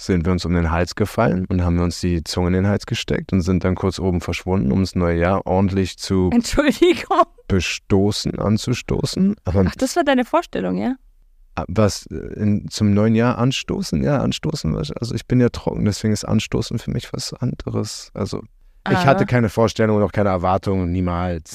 sind wir uns um den Hals gefallen und haben uns die Zunge in den Hals gesteckt und sind dann kurz oben verschwunden, um das neue Jahr ordentlich zu Entschuldigung. bestoßen, anzustoßen. Aber Ach, das war deine Vorstellung, ja? was äh, in, zum neuen Jahr anstoßen? Ja, anstoßen. Also ich bin ja trocken, deswegen ist anstoßen für mich was anderes. Also ich Ah. hatte keine Vorstellung und auch keine Erwartungen, niemals.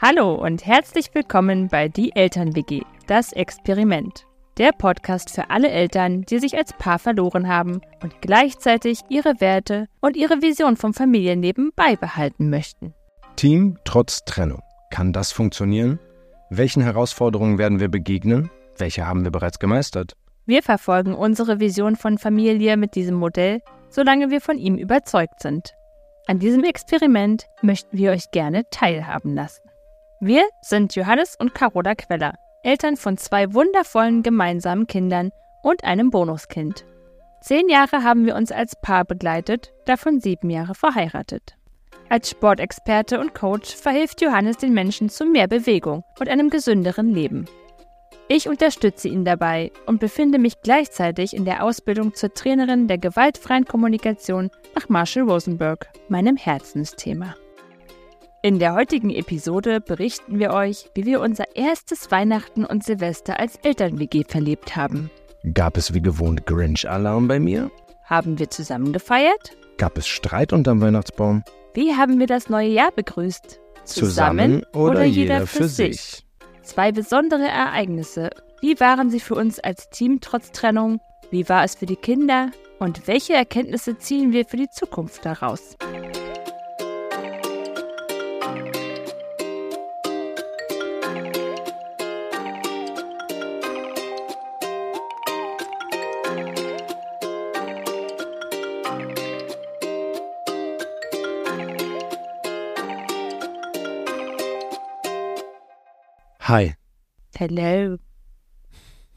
Hallo und herzlich willkommen bei Die Eltern-WG, das Experiment. Der Podcast für alle Eltern, die sich als Paar verloren haben und gleichzeitig ihre Werte und ihre Vision vom Familienleben beibehalten möchten. Team trotz Trennung. Kann das funktionieren? Welchen Herausforderungen werden wir begegnen? Welche haben wir bereits gemeistert? Wir verfolgen unsere Vision von Familie mit diesem Modell, solange wir von ihm überzeugt sind. An diesem Experiment möchten wir euch gerne teilhaben lassen. Wir sind Johannes und Carola Queller, Eltern von zwei wundervollen gemeinsamen Kindern und einem Bonuskind. Zehn Jahre haben wir uns als Paar begleitet, davon sieben Jahre verheiratet. Als Sportexperte und Coach verhilft Johannes den Menschen zu mehr Bewegung und einem gesünderen Leben. Ich unterstütze ihn dabei und befinde mich gleichzeitig in der Ausbildung zur Trainerin der gewaltfreien Kommunikation nach Marshall Rosenberg, meinem Herzensthema. In der heutigen Episode berichten wir euch, wie wir unser erstes Weihnachten und Silvester als Eltern-WG verlebt haben. Gab es wie gewohnt Grinch-Alarm bei mir? Haben wir zusammen gefeiert? Gab es Streit unterm Weihnachtsbaum? Wie haben wir das neue Jahr begrüßt? Zwei besondere Ereignisse. Wie waren sie für uns als Team trotz Trennung? Wie war es für die Kinder? Und welche Erkenntnisse ziehen wir für die Zukunft daraus? Hi. Hello.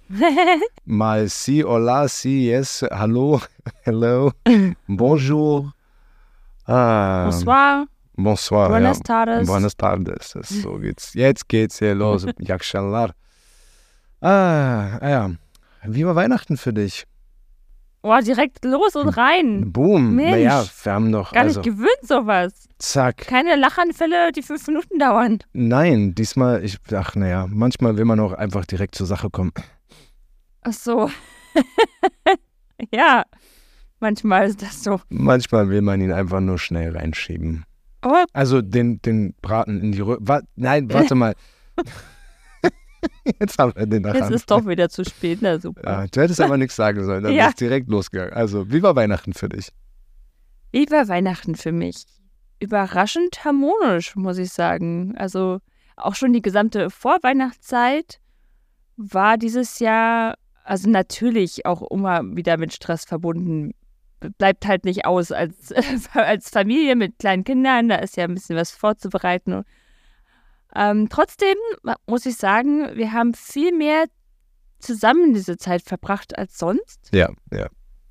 Mal si, hola, si, yes, hallo, hello, bonjour. Ah, Bonsoir. Bonsoir. Buenas ja. tardes. Buenas tardes. So geht's. Jetzt geht's hier los. Yakshallar. Ah, ah ja. Wie war Weihnachten für dich? Oh, direkt los und rein. Boom. Mensch. Naja, wir haben noch, Gar also, nicht gewöhnt sowas. zack. Keine Lachanfälle, die fünf Minuten dauern. Nein, diesmal, ich, ach naja, manchmal will man auch einfach direkt zur Sache kommen. Ach so. ja, manchmal ist das so. Manchmal will man ihn einfach nur schnell reinschieben. Oh, Also den, den Braten in die Röhre. Wa nein, warte mal. Jetzt haben wir den jetzt nachher. ist doch wieder zu spät. Na super. Ja, du hättest aber nichts sagen sollen, dann Ja. ist direkt losgegangen. Also, wie war Weihnachten für dich? Wie war Weihnachten für mich? Überraschend harmonisch, muss ich sagen. Also auch schon die gesamte Vorweihnachtszeit war dieses Jahr, also natürlich auch immer wieder mit Stress verbunden. Bleibt halt nicht aus als, als Familie mit kleinen Kindern, da ist ja ein bisschen was vorzubereiten. Ähm, trotzdem muss ich sagen, wir haben viel mehr zusammen diese Zeit verbracht als sonst. Ja, ja.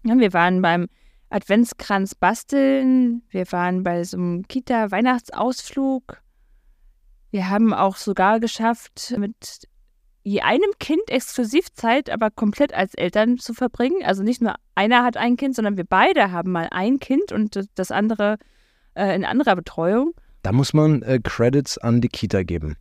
Ja, wir waren beim Adventskranz basteln, wir waren bei so einem Kita-Weihnachtsausflug. Wir haben auch sogar geschafft, mit je einem Kind Exklusivzeit, aber komplett als Eltern zu verbringen. Also nicht nur einer hat ein Kind, sondern wir beide haben mal ein Kind und das andere äh, in anderer Betreuung. Da muss man äh, Credits an die Kita geben.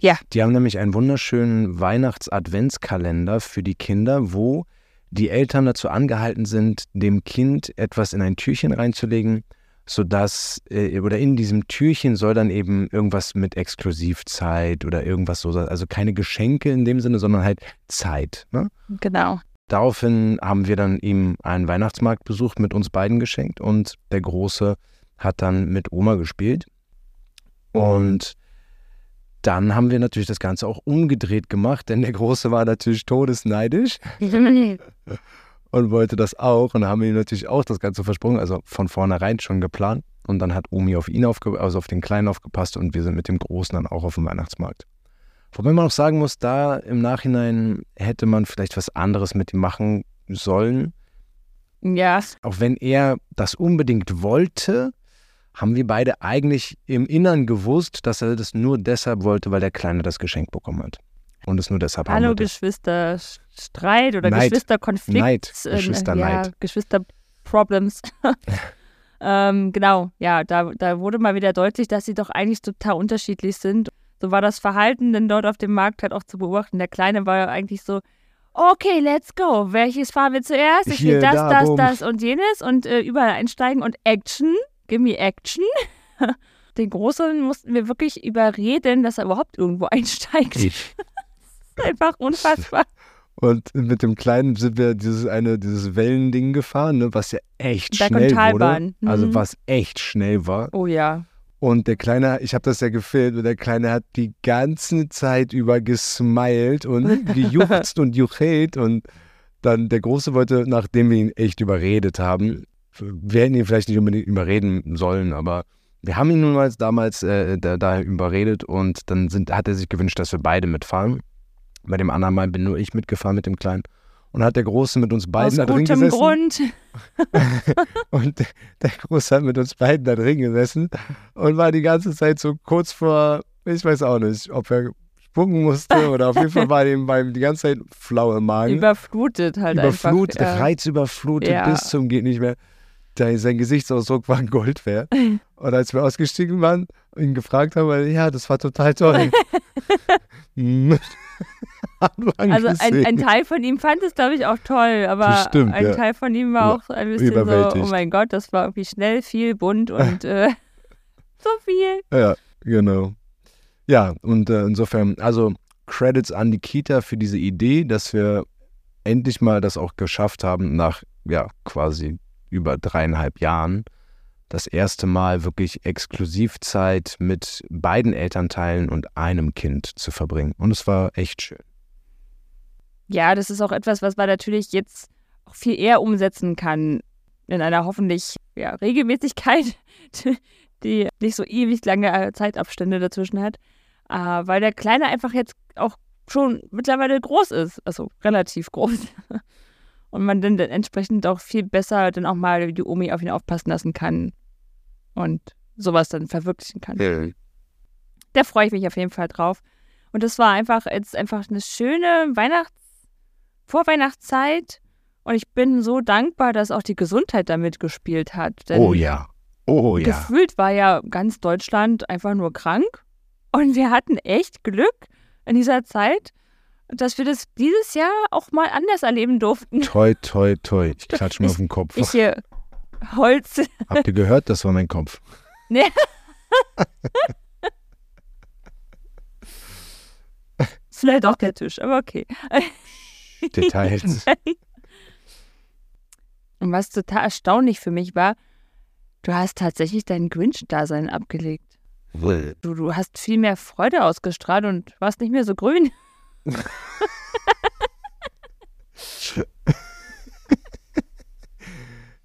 Ja. Die haben nämlich einen wunderschönen Weihnachts-Adventskalender für die Kinder, wo die Eltern dazu angehalten sind, dem Kind etwas in ein Türchen reinzulegen, sodass, äh, oder in diesem Türchen soll dann eben irgendwas mit Exklusivzeit oder irgendwas so, also keine Geschenke in dem Sinne, sondern halt Zeit. Ne? Genau. Daraufhin haben wir dann ihm einen Weihnachtsmarkt besucht, mit uns beiden geschenkt und der Große hat dann mit Oma gespielt. Und dann haben wir natürlich das Ganze auch umgedreht gemacht, denn der Große war natürlich todesneidisch und wollte das auch. Und haben wir ihm natürlich auch das Ganze versprochen, also von vornherein schon geplant. Und dann hat Omi auf ihn aufge also auf den Kleinen aufgepasst und wir sind mit dem Großen dann auch auf dem Weihnachtsmarkt. Wobei man auch sagen muss, da im Nachhinein hätte man vielleicht was anderes mit ihm machen sollen. ja, Auch wenn er das unbedingt wollte, haben wir beide eigentlich im Innern gewusst, dass er das nur deshalb wollte, weil der Kleine das Geschenk bekommen hat. und es nur deshalb Hallo Geschwisterstreit oder Neid. Geschwisterkonflikt. Neid, äh, Geschwisterneid. Ja, Geschwisterproblems. ähm, genau, ja, da, da wurde mal wieder deutlich, dass sie doch eigentlich total unterschiedlich sind. So war das Verhalten denn dort auf dem Markt halt auch zu beobachten. Der Kleine war ja eigentlich so, okay, let's go. Welches fahren wir zuerst? Ich Hier, will das, da, das, bumm. das und jenes und äh, überall einsteigen und Action. Give me Action. Den Großen mussten wir wirklich überreden, dass er überhaupt irgendwo einsteigt. Ich. Einfach unfassbar. Und mit dem Kleinen sind wir dieses eine, dieses Wellending gefahren, ne, was ja echt Berg- und schnell wurde. Also Mhm. was echt schnell war. Oh ja. Und der Kleine, ich habe das ja gefilmt, und der Kleine hat die ganze Zeit über gesmiled und gejuchzt und juchelt. Und dann der Große wollte, nachdem wir ihn echt überredet haben, wir hätten ihn vielleicht nicht unbedingt überreden sollen, aber wir haben ihn nun mal damals äh, da, da überredet und dann sind, hat er sich gewünscht, dass wir beide mitfahren. Bei dem anderen Mal bin nur ich mitgefahren mit dem Kleinen. Und hat der Große mit uns beiden Aus da drin gutem gesessen. Grund. Und der Große hat mit uns beiden da drin gesessen und war die ganze Zeit so kurz vor, ich weiß auch nicht, ob er spucken musste oder auf jeden Fall war ihm beim die ganze Zeit flau im Magen. Überflutet halt Überflutet, einfach. Reizüberflutet Ja. bis zum geht nicht mehr. Sein Gesichtsausdruck war Gold wert. Und als wir ausgestiegen waren und ihn gefragt haben, ja, das war total toll. Hm. Also ein, ein Teil von ihm fand es, glaube ich, auch toll, aber Bestimmt, ein ja. Teil von ihm war auch ein bisschen so, oh mein Gott, das war irgendwie schnell, viel, bunt und äh, so viel. Ja, genau. Ja, und äh, insofern, also Credits an die Kita für diese Idee, dass wir endlich mal das auch geschafft haben, nach ja quasi über dreieinhalb Jahren, das erste Mal wirklich Exklusivzeit mit beiden Elternteilen und einem Kind zu verbringen. Und es war echt schön. Ja, das ist auch etwas, was man natürlich jetzt auch viel eher umsetzen kann in einer hoffentlich ja, Regelmäßigkeit, die nicht so ewig lange äh, Zeitabstände dazwischen hat, äh, weil der Kleine einfach jetzt auch schon mittlerweile groß ist, also relativ groß. Und man dann, dann entsprechend auch viel besser dann auch mal die Omi auf ihn aufpassen lassen kann und sowas dann verwirklichen kann. Da freue ich mich auf jeden Fall drauf. Und das war einfach jetzt einfach eine schöne Weihnachts Vorweihnachtszeit. Und ich bin so dankbar, dass auch die Gesundheit damit gespielt hat. Denn Oh ja. Oh ja. gefühlt war ja ganz Deutschland einfach nur krank. Und wir hatten echt Glück in dieser Zeit, dass wir das dieses Jahr auch mal anders erleben durften. Toi, toi, toi. Ich klatsch mir auf den Kopf. Ich hier Holz. Habt ihr gehört? Das war mein Kopf. Ist vielleicht auch der Tisch, aber okay. Details. Und was total erstaunlich für mich war, du hast tatsächlich dein Grinch-Dasein abgelegt. Du, du hast viel mehr Freude ausgestrahlt und warst nicht mehr so grün.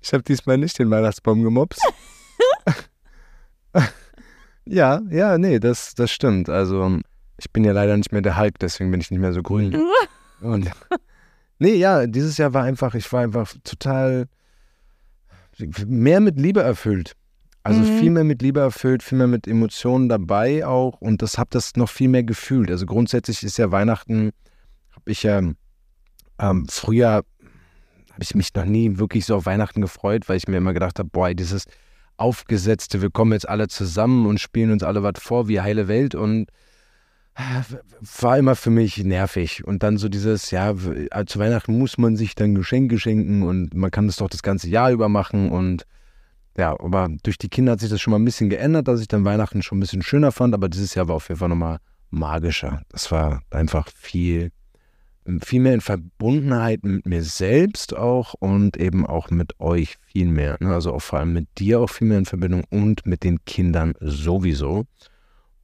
Ich habe diesmal nicht den Weihnachtsbaum gemobst. ja, ja, nee, das, das stimmt. Also, ich bin ja leider nicht mehr der Hulk, deswegen bin ich nicht mehr so grün. Und nee, ja, dieses Jahr war einfach, ich war einfach total mehr mit Liebe erfüllt. Also Mhm. viel mehr mit Liebe erfüllt, viel mehr mit Emotionen dabei auch und das habe das noch viel mehr gefühlt. Also grundsätzlich ist ja Weihnachten, habe ich ja ähm, früher habe ich mich noch nie wirklich so auf Weihnachten gefreut, weil ich mir immer gedacht habe, boah, dieses aufgesetzte, wir kommen jetzt alle zusammen und spielen uns alle was vor wie heile Welt und äh, war immer für mich nervig. Und dann so dieses, ja, äh, zu Weihnachten muss man sich dann Geschenke schenken und man kann das doch das ganze Jahr über machen und ja, aber durch die Kinder hat sich das schon mal ein bisschen geändert, dass ich dann Weihnachten schon ein bisschen schöner fand, aber dieses Jahr war auf jeden Fall nochmal magischer. Das war einfach viel, viel mehr in Verbundenheit mit mir selbst auch und eben auch mit euch viel mehr. Ne? Also auch vor allem mit dir auch viel mehr in Verbindung und mit den Kindern sowieso.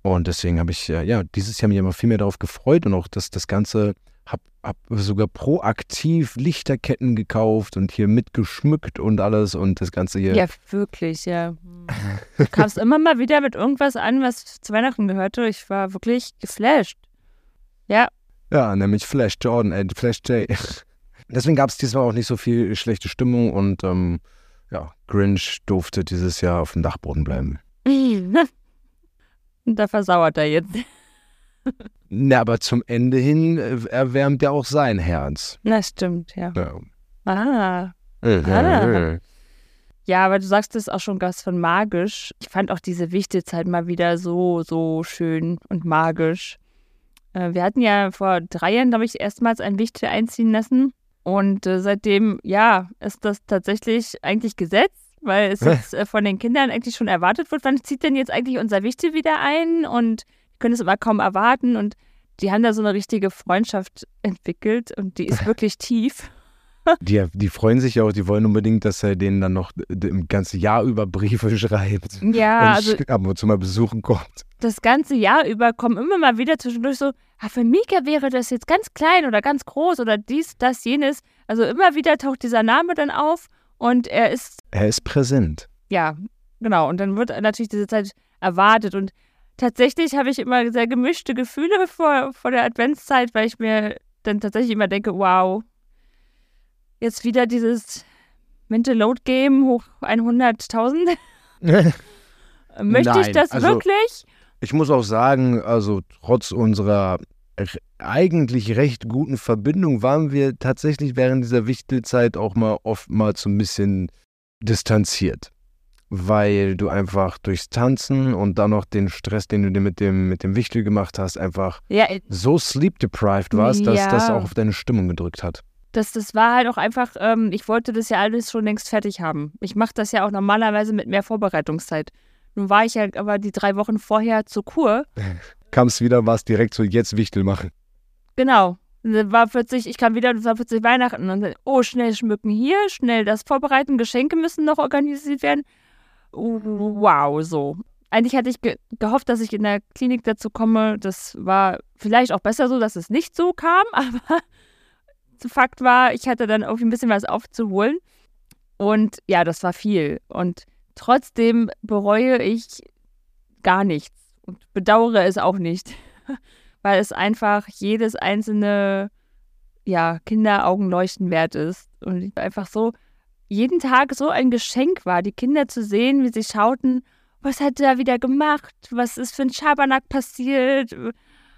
Und deswegen habe ich äh, ja dieses Jahr mich immer viel mehr darauf gefreut und auch das, das Ganze habe hab sogar proaktiv Lichterketten gekauft und hier mitgeschmückt und alles und das Ganze hier. Ja, wirklich, ja. Du kamst immer mal wieder mit irgendwas an, was zu Weihnachten gehörte. Ich war wirklich geflasht. Ja, Ja, nämlich Flash Jordan, äh, Flash J. Deswegen gab es diesmal auch nicht so viel schlechte Stimmung und ähm, ja, Grinch durfte dieses Jahr auf dem Dachboden bleiben. Und da versauert er jetzt. Na, aber zum Ende hin äh, erwärmt ja auch sein Herz. Na, stimmt, ja. Ja. Ah. Mhm. Ja, aber du sagst es auch schon ganz von magisch. Ich fand auch diese Wichtezeit mal wieder so, so schön und magisch. Äh, wir hatten ja vor drei Jahren, glaube ich, erstmals ein Wichtel einziehen lassen. Und äh, seitdem, ja, ist das tatsächlich eigentlich Gesetz, weil es jetzt von den Kindern eigentlich schon erwartet wird, wann zieht denn jetzt eigentlich unser Wichtel wieder ein? Und können es aber kaum erwarten. Und die haben da so eine richtige Freundschaft entwickelt und die ist wirklich tief. Die, die freuen sich ja auch, die wollen unbedingt, dass er denen dann noch im ganzen Jahr über Briefe schreibt. Ja, und also ab und zu mal besuchen kommt. das ganze Jahr über kommen immer mal wieder zwischendurch so, ah, für Mika wäre das jetzt ganz klein oder ganz groß oder dies, das, jenes. Also immer wieder taucht dieser Name dann auf und er ist, Er ist präsent. ja, genau. Und dann wird natürlich diese Zeit erwartet. Und tatsächlich habe ich immer sehr gemischte Gefühle vor, vor der Adventszeit, weil ich mir dann tatsächlich immer denke, wow, jetzt wieder dieses Mental Load Game hoch 100.000. Möchte ich Nein, das also- wirklich? Ich muss auch sagen, also trotz unserer eigentlich recht guten Verbindung waren wir tatsächlich während dieser Wichtelzeit auch mal oftmals so ein bisschen distanziert. Weil du einfach durchs Tanzen und dann noch den Stress, den du dir mit dem, mit dem Wichtel gemacht hast, einfach Ja, so sleep deprived warst, dass Ja. das auch auf deine Stimmung gedrückt hat. das, das war halt auch einfach, ähm, ich wollte das ja alles schon längst fertig haben. Ich mache das ja auch normalerweise mit mehr Vorbereitungszeit. Nun war ich ja aber die drei Wochen vorher zur Kur. Kamst wieder, warst direkt so jetzt Wichtel machen. Genau. War plötzlich, ich kam wieder und es war plötzlich Weihnachten. Und dann, oh, schnell schmücken hier, schnell das vorbereiten, Geschenke müssen noch organisiert werden. Wow, so. Eigentlich hatte ich ge gehofft, dass ich in der Klinik dazu komme. Das war vielleicht auch besser so, dass es nicht so kam, aber Fakt war, ich hatte dann irgendwie ein bisschen was aufzuholen. Und ja, das war viel. Und trotzdem bereue ich gar nichts und bedauere es auch nicht, weil es einfach jedes einzelne ja, Kinderaugenleuchten wert ist. Und ich einfach so, jeden Tag so ein Geschenk war, die Kinder zu sehen, wie sie schauten, was hat er da wieder gemacht, was ist für ein Schabernack passiert,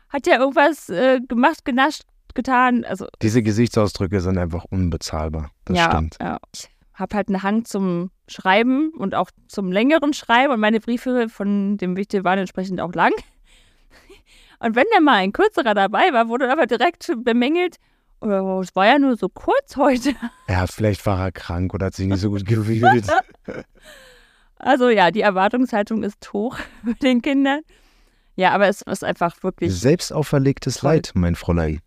hat er irgendwas äh, gemacht, genascht, getan. Also Diese Gesichtsausdrücke sind einfach unbezahlbar. Das ja, stimmt. Ja. Ich habe halt einen Hang zum Schreiben und auch zum längeren Schreiben und meine Briefe von dem Wichtel waren entsprechend auch lang. Und wenn dann mal ein kürzerer dabei war, wurde aber direkt bemängelt, oh, es war ja nur so kurz heute. Ja, vielleicht war er krank oder hat sich nicht so gut gefühlt. Also ja, die Erwartungshaltung ist hoch bei den Kindern. Ja, aber es ist einfach wirklich, Selbst auferlegtes Toll. Leid, mein Fräulein.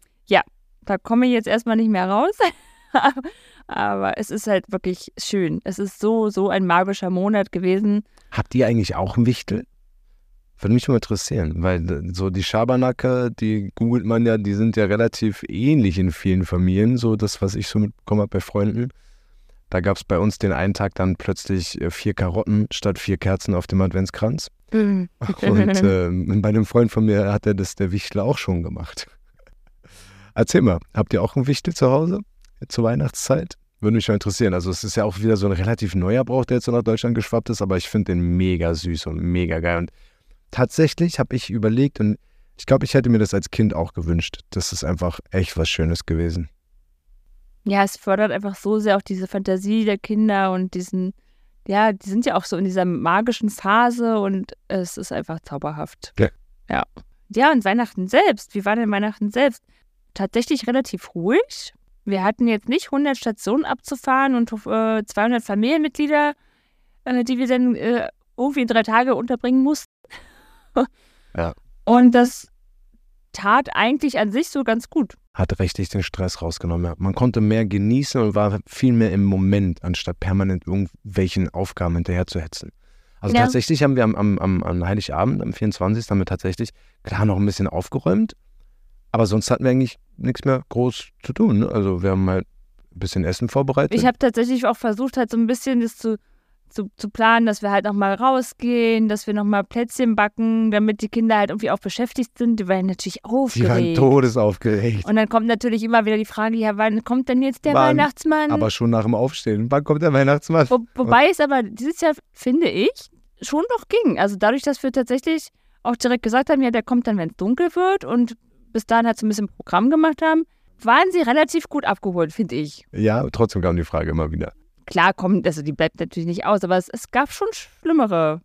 da komme ich jetzt erstmal nicht mehr raus. aber es ist halt wirklich schön. Es ist so, so ein magischer Monat gewesen. Habt ihr eigentlich auch einen Wichtel? Würde mich mal interessieren, weil äh, so die Schabernacke, die googelt man ja, die sind ja relativ ähnlich in vielen Familien, so das, was ich so mitbekommen habe bei Freunden. Da gab es bei uns den einen Tag dann plötzlich äh, vier Karotten statt vier Kerzen auf dem Adventskranz. Und ähm, bei einem Freund von mir hat er das der Wichtel auch schon gemacht. Erzähl mal, habt ihr auch einen Wichtel zu Hause zur Weihnachtszeit? Würde mich mal interessieren. Also es ist ja auch wieder so ein relativ neuer Brauch, der jetzt so nach Deutschland geschwappt ist, aber ich finde den mega süß und mega geil. Und tatsächlich habe ich überlegt und ich glaube, ich hätte mir das als Kind auch gewünscht. Das ist einfach echt was Schönes gewesen. Ja, es fördert einfach so sehr auch diese Fantasie der Kinder und diesen, ja, die sind ja auch so in dieser magischen Phase und es ist einfach zauberhaft. Ja. Ja. Ja, und Weihnachten selbst. Wie war denn Weihnachten selbst? Tatsächlich relativ ruhig. Wir hatten jetzt nicht 100 Stationen abzufahren und äh, 200 Familienmitglieder, äh, die wir dann äh, irgendwie in drei Tage unterbringen mussten. Ja. Und das tat eigentlich an sich so ganz gut. Hat richtig den Stress rausgenommen. Ja. Man konnte mehr genießen und war viel mehr im Moment, anstatt permanent irgendwelchen Aufgaben hinterher zu hetzen. Also Ja. tatsächlich haben wir am, am, am, am Heiligabend, am 24. haben wir tatsächlich, klar, noch ein bisschen aufgeräumt, aber sonst hatten wir eigentlich nichts mehr groß zu tun. Ne? Also wir haben halt ein bisschen Essen vorbereitet. Ich habe tatsächlich auch versucht, halt so ein bisschen das zu, zu, zu planen, dass wir halt nochmal rausgehen, dass wir nochmal Plätzchen backen, damit die Kinder halt irgendwie auch beschäftigt sind. Die waren natürlich Die waren aufgeregt. todesaufgeregt. Und dann kommt natürlich immer wieder die Frage, ja, wann kommt denn jetzt der Wann? Weihnachtsmann? Aber schon nach dem Aufstehen. Wann kommt der Weihnachtsmann? Wo, wobei es aber dieses Jahr, finde ich, schon noch ging. Also dadurch, dass wir tatsächlich auch direkt gesagt haben, ja, der kommt dann, wenn es dunkel wird und bis dahin halt so ein bisschen Programm gemacht haben, waren sie relativ gut abgeholt, finde ich. Ja, trotzdem kam die Frage immer wieder. Klar kommt, also die bleibt natürlich nicht aus, aber es, es gab schon schlimmere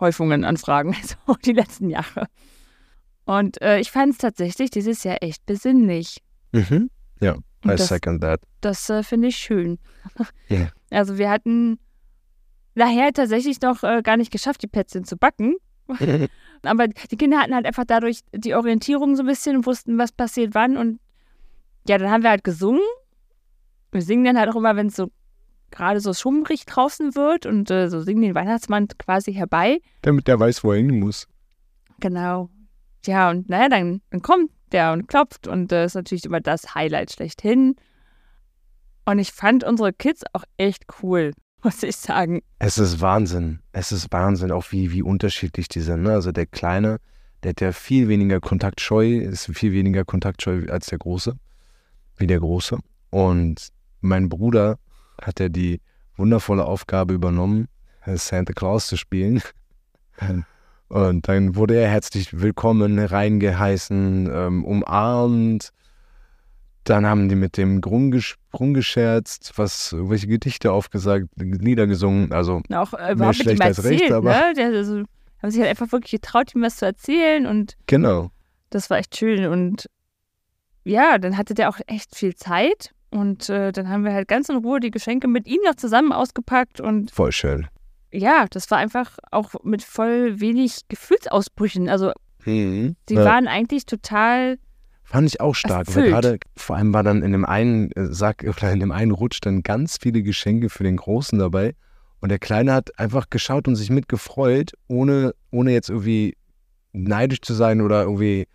Häufungen an Fragen, so die letzten Jahre. Und äh, ich fand es tatsächlich dieses Jahr echt besinnlich. Mhm. Ja, I das- second that. Das äh, finde ich schön. Ja. Also wir hatten nachher tatsächlich noch äh, gar nicht geschafft, die Plätzchen zu backen. Aber die Kinder hatten halt einfach dadurch die Orientierung so ein bisschen und wussten, was passiert wann. Und ja, dann haben wir halt gesungen. Wir singen dann halt auch immer, wenn es so gerade so schummrig draußen wird und äh, so singen den Weihnachtsmann quasi herbei. Damit der weiß, wo er hin muss. Genau. Ja, und naja, dann, dann kommt der und klopft und das ist natürlich immer das Highlight schlechthin. Und ich fand unsere Kids auch echt cool, muss ich sagen. Es ist Wahnsinn. Es ist Wahnsinn, auch wie, wie unterschiedlich die sind. Ne? Also der Kleine, der hat ja viel weniger kontaktscheu, ist viel weniger kontaktscheu als der Große, wie der Große. Und mein Bruder hat ja die wundervolle Aufgabe übernommen, Santa Claus zu spielen. Und dann wurde er herzlich willkommen, reingeheißen, ähm, umarmt. Dann haben die mit dem rumgesch rumgescherzt, was, irgendwelche Gedichte aufgesagt, Lieder gesungen. Also Auch äh, ihm schlecht als erzählt, recht, aber- ne? Der, also, haben sich halt einfach wirklich getraut, ihm was zu erzählen und genau. das war echt schön. Und ja, dann hatte der auch echt viel Zeit und äh, dann haben wir halt ganz in Ruhe die Geschenke mit ihm noch zusammen ausgepackt und Voll schön. ja, das war einfach auch mit voll wenig Gefühlsausbrüchen. Also Mhm. sie Ja. waren eigentlich total Fand ich auch stark, weil gerade vor allem war dann in dem einen äh, Sack oder in dem einen Rutsch dann ganz viele Geschenke für den Großen dabei und der Kleine hat einfach geschaut und sich mitgefreut, ohne, ohne jetzt irgendwie neidisch zu sein oder irgendwie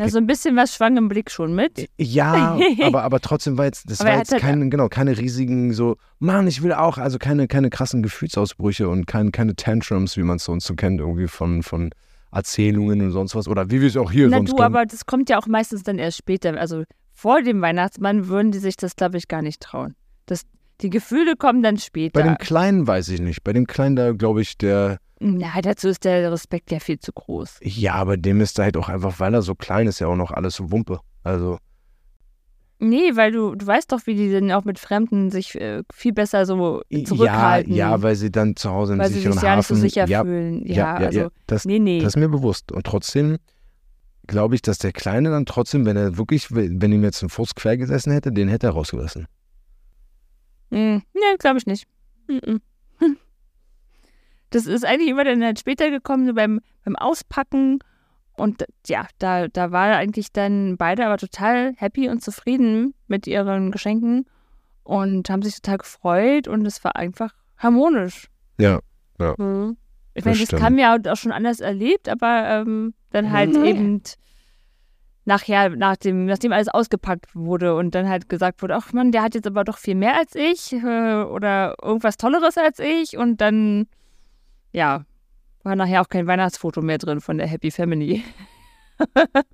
Ja, so ein bisschen was schwang im Blick schon mit. ja, aber, aber trotzdem war jetzt, das Aber war jetzt halt- keine, genau, keine riesigen so, Mann, ich will auch, also keine, keine krassen Gefühlsausbrüche und kein, keine Tantrums, wie man es sonst so kennt, irgendwie von, von Erzählungen und sonst was oder wie wir es auch hier Na sonst du, kennen. aber das kommt ja auch meistens dann erst später. Also vor dem Weihnachtsmann würden die sich das, glaube ich, gar nicht trauen. Das, die Gefühle kommen dann Bei später. dem Kleinen weiß ich nicht. Bei dem Kleinen, da glaube ich, der, Na, dazu ist der Respekt ja viel zu groß. ja, aber dem ist da halt auch einfach, weil er so klein ist, ja auch noch alles so Wumpe. Also, Nee, weil du, du weißt doch, wie die denn auch mit Fremden sich äh, viel besser so ja, zurückhalten. ja, weil sie dann zu Hause im weil sie sicheren sich ja nicht so Hafen. sicher ja, fühlen. Ja, ja, ja, also, ja. Das, nee, nee. das ist mir bewusst. Und trotzdem glaube ich, dass der Kleine dann trotzdem, wenn er wirklich, wenn ihm jetzt ein Fuß quer gesessen hätte, den hätte er rausgelassen. Hm, nee, glaube ich nicht. Mhm. Hm. Das ist eigentlich immer dann halt später gekommen, so beim, beim Auspacken. Und ja, da, da war eigentlich dann beide aber total happy und zufrieden mit ihren Geschenken und haben sich total gefreut und es war einfach harmonisch. Ja. Mhm. Ich meine, das haben wir auch schon anders erlebt, aber ähm, dann halt Mhm. eben nachher, nachdem, nachdem alles ausgepackt wurde und dann halt gesagt wurde, ach Mann, der hat jetzt aber doch viel mehr als ich äh, oder irgendwas Tolleres als ich und dann, ja, war nachher auch kein Weihnachtsfoto mehr drin von der Happy Family.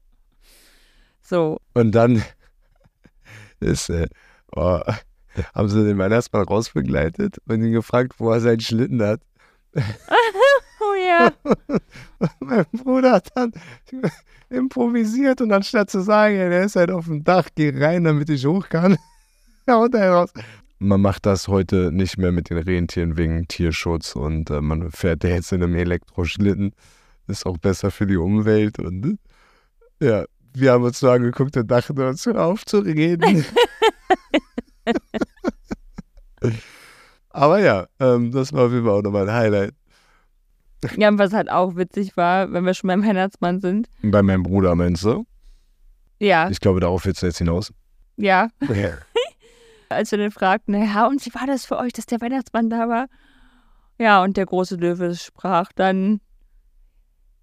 so, Und dann ist, äh, oh, haben sie den Weihnachtsmann rausbegleitet und ihn gefragt, wo er seinen Schlitten hat. oh ja, mein Bruder hat dann improvisiert und anstatt zu sagen, ja, der ist halt auf dem Dach, geh rein, damit ich hoch kann, haut er raus. Man macht das heute nicht mehr mit den Rentieren wegen Tierschutz und äh, man fährt ja jetzt in einem Elektroschlitten. Ist auch besser für die Umwelt und äh, ja, wir haben uns so angeguckt und dachten uns, hör auf zu reden. Aber ja, ähm, das war auf jeden Fall auch nochmal ein Highlight. ja, und was halt auch witzig war, wenn wir schon beim Weihnachtsmann sind. Bei meinem Bruder, meinst du? Ja, Ich glaube, darauf willst du jetzt hinaus. ja, Ja. Als wir dann fragten, naja, und wie war das für euch, dass der Weihnachtsmann da war? Ja, und der große Löwe sprach dann,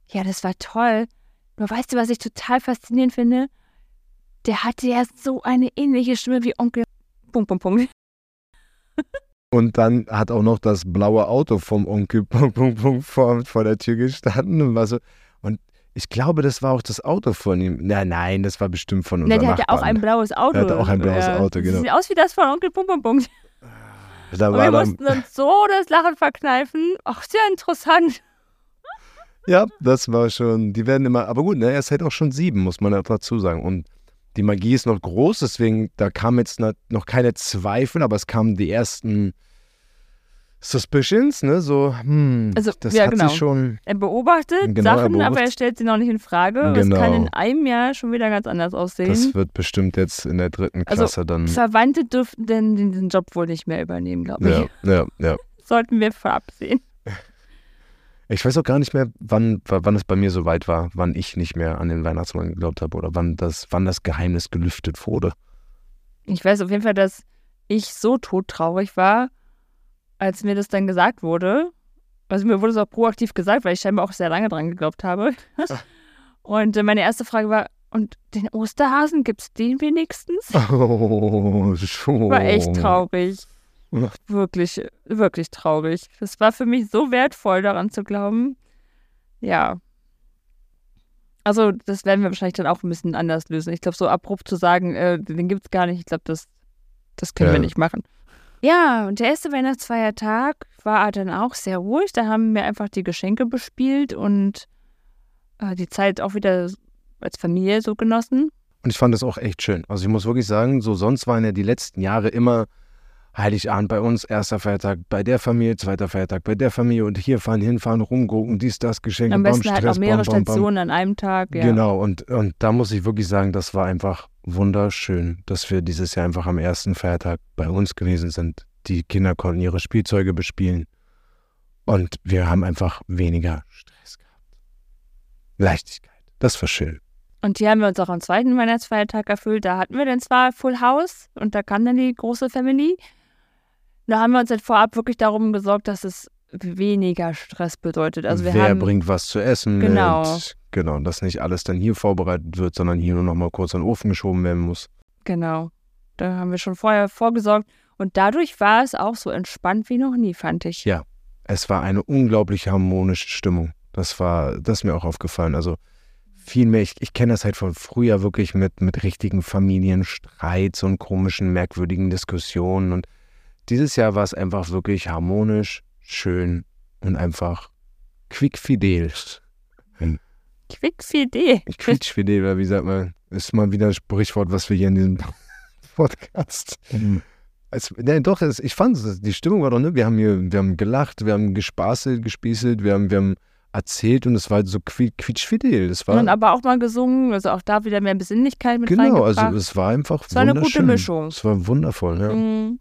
ja, das war toll. Nur weißt du, was ich total faszinierend finde? Der hatte ja so eine ähnliche Stimme wie Onkel. Punkt, Punkt, Punkt. Und dann hat auch noch das blaue Auto vom Onkel Punkt, Punkt, Punkt vor, vor der Tür gestanden und war so. Ich glaube, das war auch das Auto von ihm. Nein, nein, das war bestimmt von unserem der hatte auch ein blaues Auto. Der hatte auch ein blaues Auto, genau. Sieht aus wie das von Onkel Punkt, Punkt, Punkt. Da Und wir mussten uns so das Lachen verkneifen. Ach, sehr interessant. Ja, das war schon, die werden immer, aber gut, ne, er ist halt auch schon sieben, muss man dazu sagen. Und die Magie ist noch groß, deswegen, da kam jetzt noch keine Zweifel, aber es kamen die ersten Suspicions, ne? So, hm, also, das ja, hat genau. sich schon. Er beobachtet Genau, er Sachen, aber beobachtet- er stellt sie noch nicht in Frage. Genau. Es kann in einem Jahr schon wieder ganz anders aussehen. Das wird bestimmt jetzt in der dritten Also, Klasse dann. Verwandte dürften denn diesen Job wohl nicht mehr übernehmen, glaube ich. Ja, ja, ja. Sollten wir vorab sehen. Ich weiß auch gar nicht mehr, wann, wann es bei mir so weit war, wann ich nicht mehr an den Weihnachtsmann geglaubt habe oder wann das, wann das Geheimnis gelüftet wurde. Ich weiß auf jeden Fall, dass ich so todtraurig war, als mir das dann gesagt wurde. Also mir wurde es auch proaktiv gesagt, weil ich scheinbar auch sehr lange dran geglaubt habe. Und äh, meine erste Frage war, und den Osterhasen, gibt es den wenigstens? Oh, schon. War echt traurig. Wirklich, wirklich traurig. Das war für mich so wertvoll, daran zu glauben. Ja. Also, das werden wir wahrscheinlich dann auch ein bisschen anders lösen. Ich glaube, so abrupt zu sagen, äh, den gibt es gar nicht, ich glaube, das, das können Ja. wir nicht machen. Ja, und der erste Weihnachtsfeiertag war dann auch sehr ruhig. Da haben wir einfach die Geschenke bespielt und äh, die Zeit auch wieder als Familie so genossen. Und ich fand das auch echt schön. Also ich muss wirklich sagen, so sonst waren ja die letzten Jahre immer Heiligabend bei uns, erster Feiertag bei der Familie, zweiter Feiertag bei der Familie und hier fahren, hinfahren, rumgucken, dies, das, Geschenke, Am bam, besten halt Stress, auch mehrere bam, bam, bam. Stationen an einem Tag. Ja. Genau, und, und da muss ich wirklich sagen, das war einfach wunderschön, dass wir dieses Jahr einfach am ersten Feiertag bei uns gewesen sind. Die Kinder konnten ihre Spielzeuge bespielen und wir haben einfach weniger Stress gehabt. Leichtigkeit, das war schön. Und die haben wir uns auch am zweiten Weihnachtsfeiertag erfüllt. Da hatten wir dann zwar Full House und da kam dann die große Family. Da haben wir uns dann vorab wirklich darum gesorgt, dass es weniger Stress bedeutet. Also wir Wer haben bringt was zu essen Genau. mit? Genau, dass nicht alles dann hier vorbereitet wird, sondern hier nur noch mal kurz in den Ofen geschoben werden muss. genau, da haben wir schon vorher vorgesorgt und dadurch war es auch so entspannt wie noch nie, fand ich. Ja. Es war eine unglaublich harmonische Stimmung. Das war, das ist mir auch aufgefallen. Also viel mehr, ich, ich kenne das halt von früher wirklich mit, mit richtigen Familienstreits und komischen, merkwürdigen Diskussionen. Und dieses Jahr war es einfach wirklich harmonisch, schön und einfach quickfidel. Quickfidel. Quietschfidel, oder wie sagt man, ist mal wieder ein Sprichwort, was wir hier in diesem Podcast. Es, ne, doch, es, ich fand es, die Stimmung war doch, ne? Wir haben hier, wir haben gelacht, wir haben gespaßelt, gespießelt, wir haben, wir haben erzählt und es war halt so qui- quietschfidel. Es war, Und aber auch mal gesungen, also auch da wieder mehr Besinnlichkeit mit genau, also es war einfach Es war eine gute. Mischung. Es war wundervoll, ja. Mhm.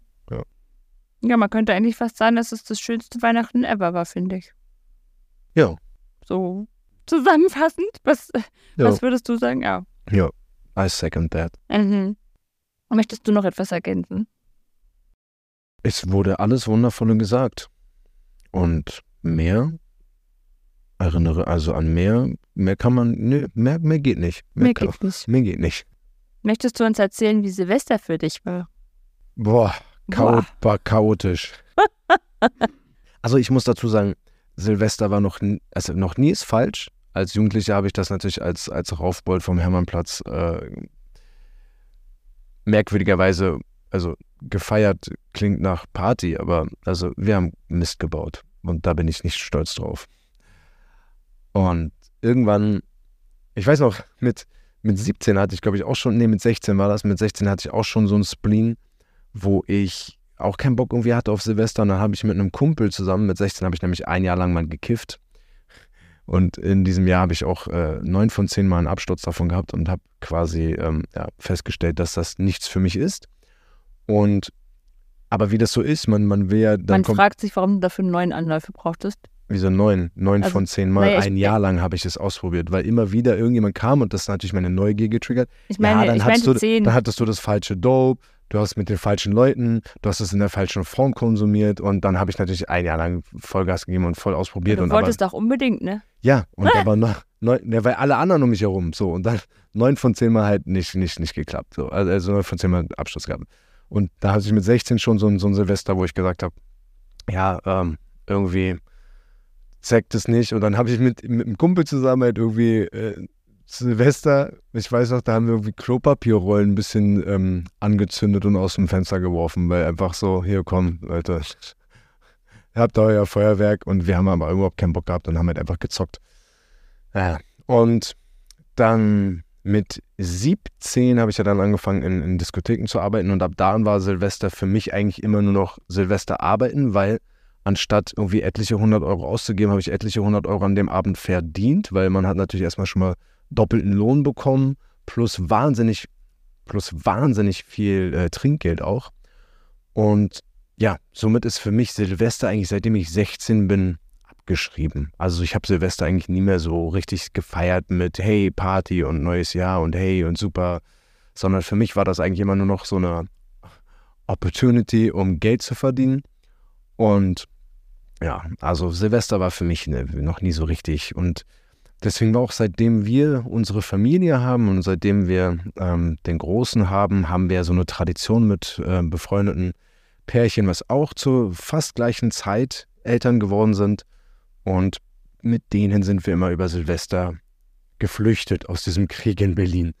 Ja. Man könnte eigentlich fast sagen, dass es das schönste Weihnachten ever war, finde ich. Ja, So zusammenfassend, was, ja, was würdest du sagen? Ja. ja. I second that. Mhm. Möchtest du noch etwas ergänzen? Es wurde alles Wundervolle gesagt. Und mehr erinnere, also an mehr, mehr kann man, nö, mehr, mehr geht nicht. Mir kann, geht nicht. Mir geht nicht. Möchtest du uns erzählen, wie Silvester für dich war? Boah. Chao chaotisch. also ich muss dazu sagen, Silvester war noch, also noch nie ist falsch. Als Jugendlicher habe ich das natürlich als, als Raufbold vom Hermannplatz äh, merkwürdigerweise, also gefeiert klingt nach Party, aber also wir haben Mist gebaut und da bin ich nicht stolz drauf. Und irgendwann, ich weiß noch, mit, mit 17 hatte ich glaube ich auch schon, nee, mit 16 war das, mit 16 hatte ich auch schon so ein Spleen, wo ich auch keinen Bock irgendwie hatte auf Silvester. Und dann habe ich mit einem Kumpel zusammen, mit 16 habe ich nämlich ein Jahr lang mal gekifft. Und in diesem Jahr habe ich auch äh, neun von zehn Mal einen Absturz davon gehabt und habe quasi ähm, ja, festgestellt, dass das nichts für mich ist. Und aber wie das so ist, man, man will ja, dann Man kommt fragt sich, warum du dafür neun Anläufe brauchtest. Wieso neun? Neun Also, von zehn Mal. naja, ein Jahr lang habe ich es ausprobiert, weil immer wieder irgendjemand kam und das hat natürlich meine Neugier getriggert. Ich meine, dann ich hattest meine du, zehn. Dann hattest du das falsche Dope, du hast mit den falschen Leuten, du hast es in der falschen Form konsumiert und dann habe ich natürlich ein Jahr lang Vollgas gegeben und voll ausprobiert. du und aber, wolltest doch unbedingt, ne? ja, und aber noch, neun, ja, weil alle anderen um mich herum, so, und dann neun von zehn Mal halt nicht, nicht, nicht geklappt. So. Also also neun von zehn Mal Abschluss gehabt. Und da hatte ich mit 16 schon so ein, so ein Silvester, wo ich gesagt habe, ja, ähm, irgendwie zeigt es nicht. Und dann habe ich mit, mit einem Kumpel zusammen halt irgendwie äh, Silvester, ich weiß noch, da haben wir irgendwie Klopapierrollen ein bisschen ähm, angezündet und aus dem Fenster geworfen, weil einfach so, hier komm, Leute, habt euer Feuerwerk und wir haben aber überhaupt keinen Bock gehabt und haben halt einfach gezockt. Ja, und dann mit 17 habe ich ja dann angefangen, in, in Diskotheken zu arbeiten und ab da war Silvester für mich eigentlich immer nur noch Silvester arbeiten, weil anstatt irgendwie etliche 100 Euro auszugeben, habe ich etliche 100 Euro an dem Abend verdient, weil man hat natürlich erstmal schon mal doppelten Lohn bekommen, plus wahnsinnig, plus wahnsinnig viel äh, Trinkgeld auch. Und ja, somit ist für mich Silvester eigentlich, seitdem ich 16 bin, abgeschrieben. Also ich habe Silvester eigentlich nie mehr so richtig gefeiert mit Hey, Party und neues Jahr und Hey und super, sondern für mich war das eigentlich immer nur noch so eine Opportunity, um Geld zu verdienen. Und ja, also Silvester war für mich ne, noch nie so richtig. Und deswegen war auch seitdem wir unsere Familie haben und seitdem wir ähm, den Großen haben, haben wir so eine Tradition mit äh, befreundeten Pärchen, was auch zur fast gleichen Zeit Eltern geworden sind. Und mit denen sind wir immer über Silvester geflüchtet aus diesem Krieg in Berlin.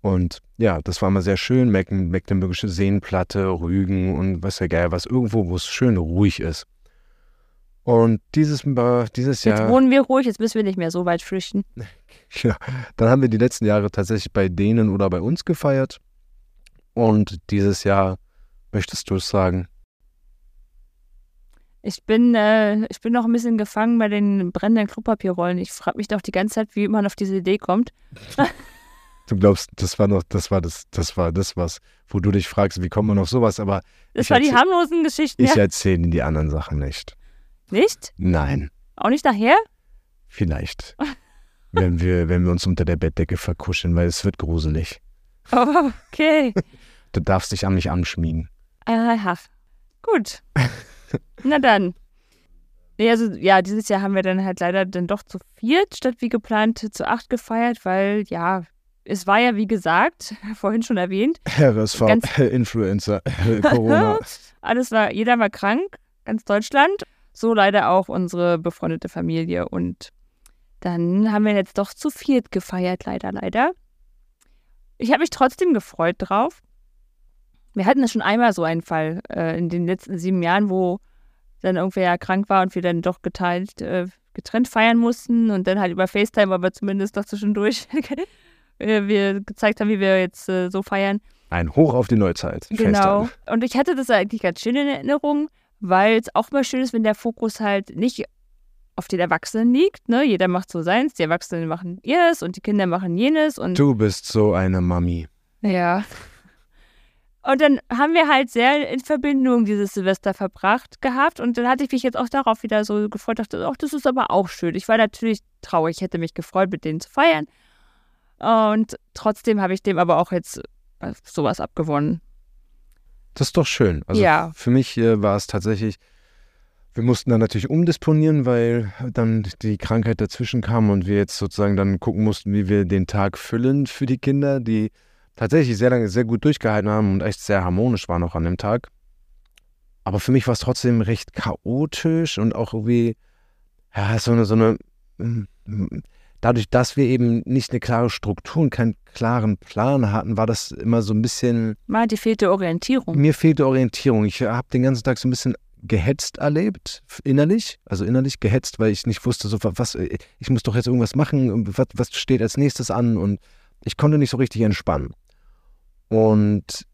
Und ja, das war immer sehr schön. Mecklenburgische Seenplatte, Rügen und was ja geil, was irgendwo, wo es schön ruhig ist. Und dieses, dieses Jahr. Jetzt wohnen wir ruhig, jetzt müssen wir nicht mehr so weit flüchten. Ja, dann haben wir die letzten Jahre tatsächlich bei denen oder bei uns gefeiert. Und dieses Jahr möchtest du es sagen? Ich bin, äh, ich bin noch ein bisschen gefangen bei den brennenden Klopapierrollen. Ich frage mich doch die ganze Zeit, wie man auf diese Idee kommt. du glaubst, das war noch, das war das, das war das, was, wo du dich fragst, wie kommt man auf sowas, aber. Das war die harmlosen Geschichten. Ich ja. erzähle die anderen Sachen nicht. Nicht? Nein. Auch nicht nachher? Vielleicht. wenn wir, wenn wir uns unter der Bettdecke verkuscheln, weil es wird gruselig. Oh, okay. Du darfst dich an mich anschmiegen. Aha. Gut. Na dann. Nee, also ja, dieses Jahr haben wir dann halt leider dann doch zu viert statt wie geplant zu acht gefeiert, weil ja, es war ja wie gesagt, vorhin schon erwähnt. RSV, Influencer, Corona. Alles war, jeder war krank, ganz Deutschland. So leider auch unsere befreundete Familie. Und dann haben wir jetzt doch zu viert gefeiert, leider, leider. Ich habe mich trotzdem gefreut drauf. Wir hatten ja schon einmal so einen Fall äh, in den letzten sieben Jahren, wo dann irgendwer ja krank war und wir dann doch geteilt, äh, getrennt feiern mussten und dann halt über FaceTime, aber zumindest doch zwischendurch wir gezeigt haben, wie wir jetzt äh, so feiern. Ein Hoch auf die Neuzeit. Genau. FaceTime. Und ich hatte das eigentlich ganz schön in Erinnerung, weil es auch mal schön ist, wenn der Fokus halt nicht auf den Erwachsenen liegt. Ne? Jeder macht so seins, die Erwachsenen machen ihres und die Kinder machen jenes. Und du bist so eine Mami. Ja. Und dann haben wir halt sehr in Verbindung dieses Silvester verbracht gehabt. Und dann hatte ich mich jetzt auch darauf wieder so gefreut, dachte, ach, das ist aber auch schön. Ich war natürlich traurig, ich hätte mich gefreut, mit denen zu feiern. Und trotzdem habe ich dem aber auch jetzt äh, sowas abgewonnen. Das ist doch schön. Also ja. für mich äh, war es tatsächlich, wir mussten dann natürlich umdisponieren, weil dann die Krankheit dazwischen kam und wir jetzt sozusagen dann gucken mussten, wie wir den Tag füllen für die Kinder, die tatsächlich sehr lange sehr gut durchgehalten haben und echt sehr harmonisch waren auch an dem Tag. Aber für mich war es trotzdem recht chaotisch und auch irgendwie, ja, so eine, so eine, hm, dadurch, dass wir eben nicht eine klare Struktur und keinen klaren Plan hatten, war das immer so ein bisschen. Mal die fehlte Orientierung. Mir fehlte Orientierung. Ich habe den ganzen Tag so ein bisschen gehetzt erlebt, innerlich, also innerlich gehetzt, weil ich nicht wusste, so was, ich muss doch jetzt irgendwas machen, was, was steht als nächstes an und ich konnte nicht so richtig entspannen. Und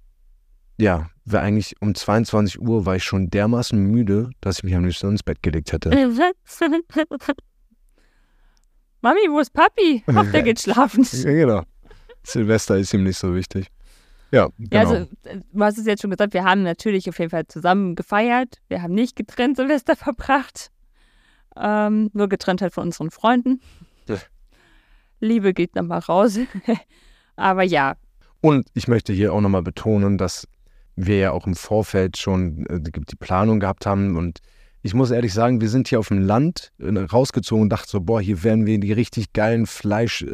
ja, war eigentlich um 22 Uhr war ich schon dermaßen müde, dass ich mich am liebsten ins Bett gelegt hätte. Mami, wo ist Papi? Ach, der geht schlafen. ja, genau. Silvester ist ihm nicht so wichtig. Ja, genau. Ja, also, äh, du hast es jetzt schon gesagt, wir haben natürlich auf jeden Fall zusammen gefeiert. Wir haben nicht getrennt Silvester verbracht. Ähm, nur getrennt halt von unseren Freunden. Ja. Liebe geht nochmal raus. Aber ja, und ich möchte hier auch nochmal betonen, dass wir ja auch im Vorfeld schon äh, die Planung gehabt haben und ich muss ehrlich sagen, wir sind hier auf dem Land äh, rausgezogen und dachten so, boah, hier werden wir die richtig geilen Fleisch, äh,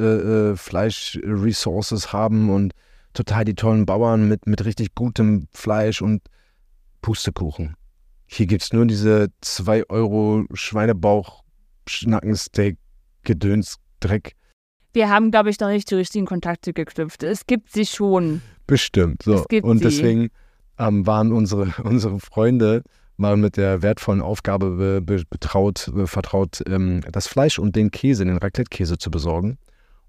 äh Fleisch-Resources haben und total die tollen Bauern mit, mit richtig gutem Fleisch und Pustekuchen. Hier gibt es nur diese 2 Euro Schweinebauch, Schnackensteak, Gedöns, Dreck. Wir haben, glaube ich, noch nicht die richtigen Kontakte geknüpft. Es gibt sie schon. Bestimmt. So. Und sie. deswegen ähm, waren unsere, unsere Freunde waren mit der wertvollen Aufgabe be, be, betraut, be, vertraut, ähm, das Fleisch und den Käse, den Raclette-Käse zu besorgen.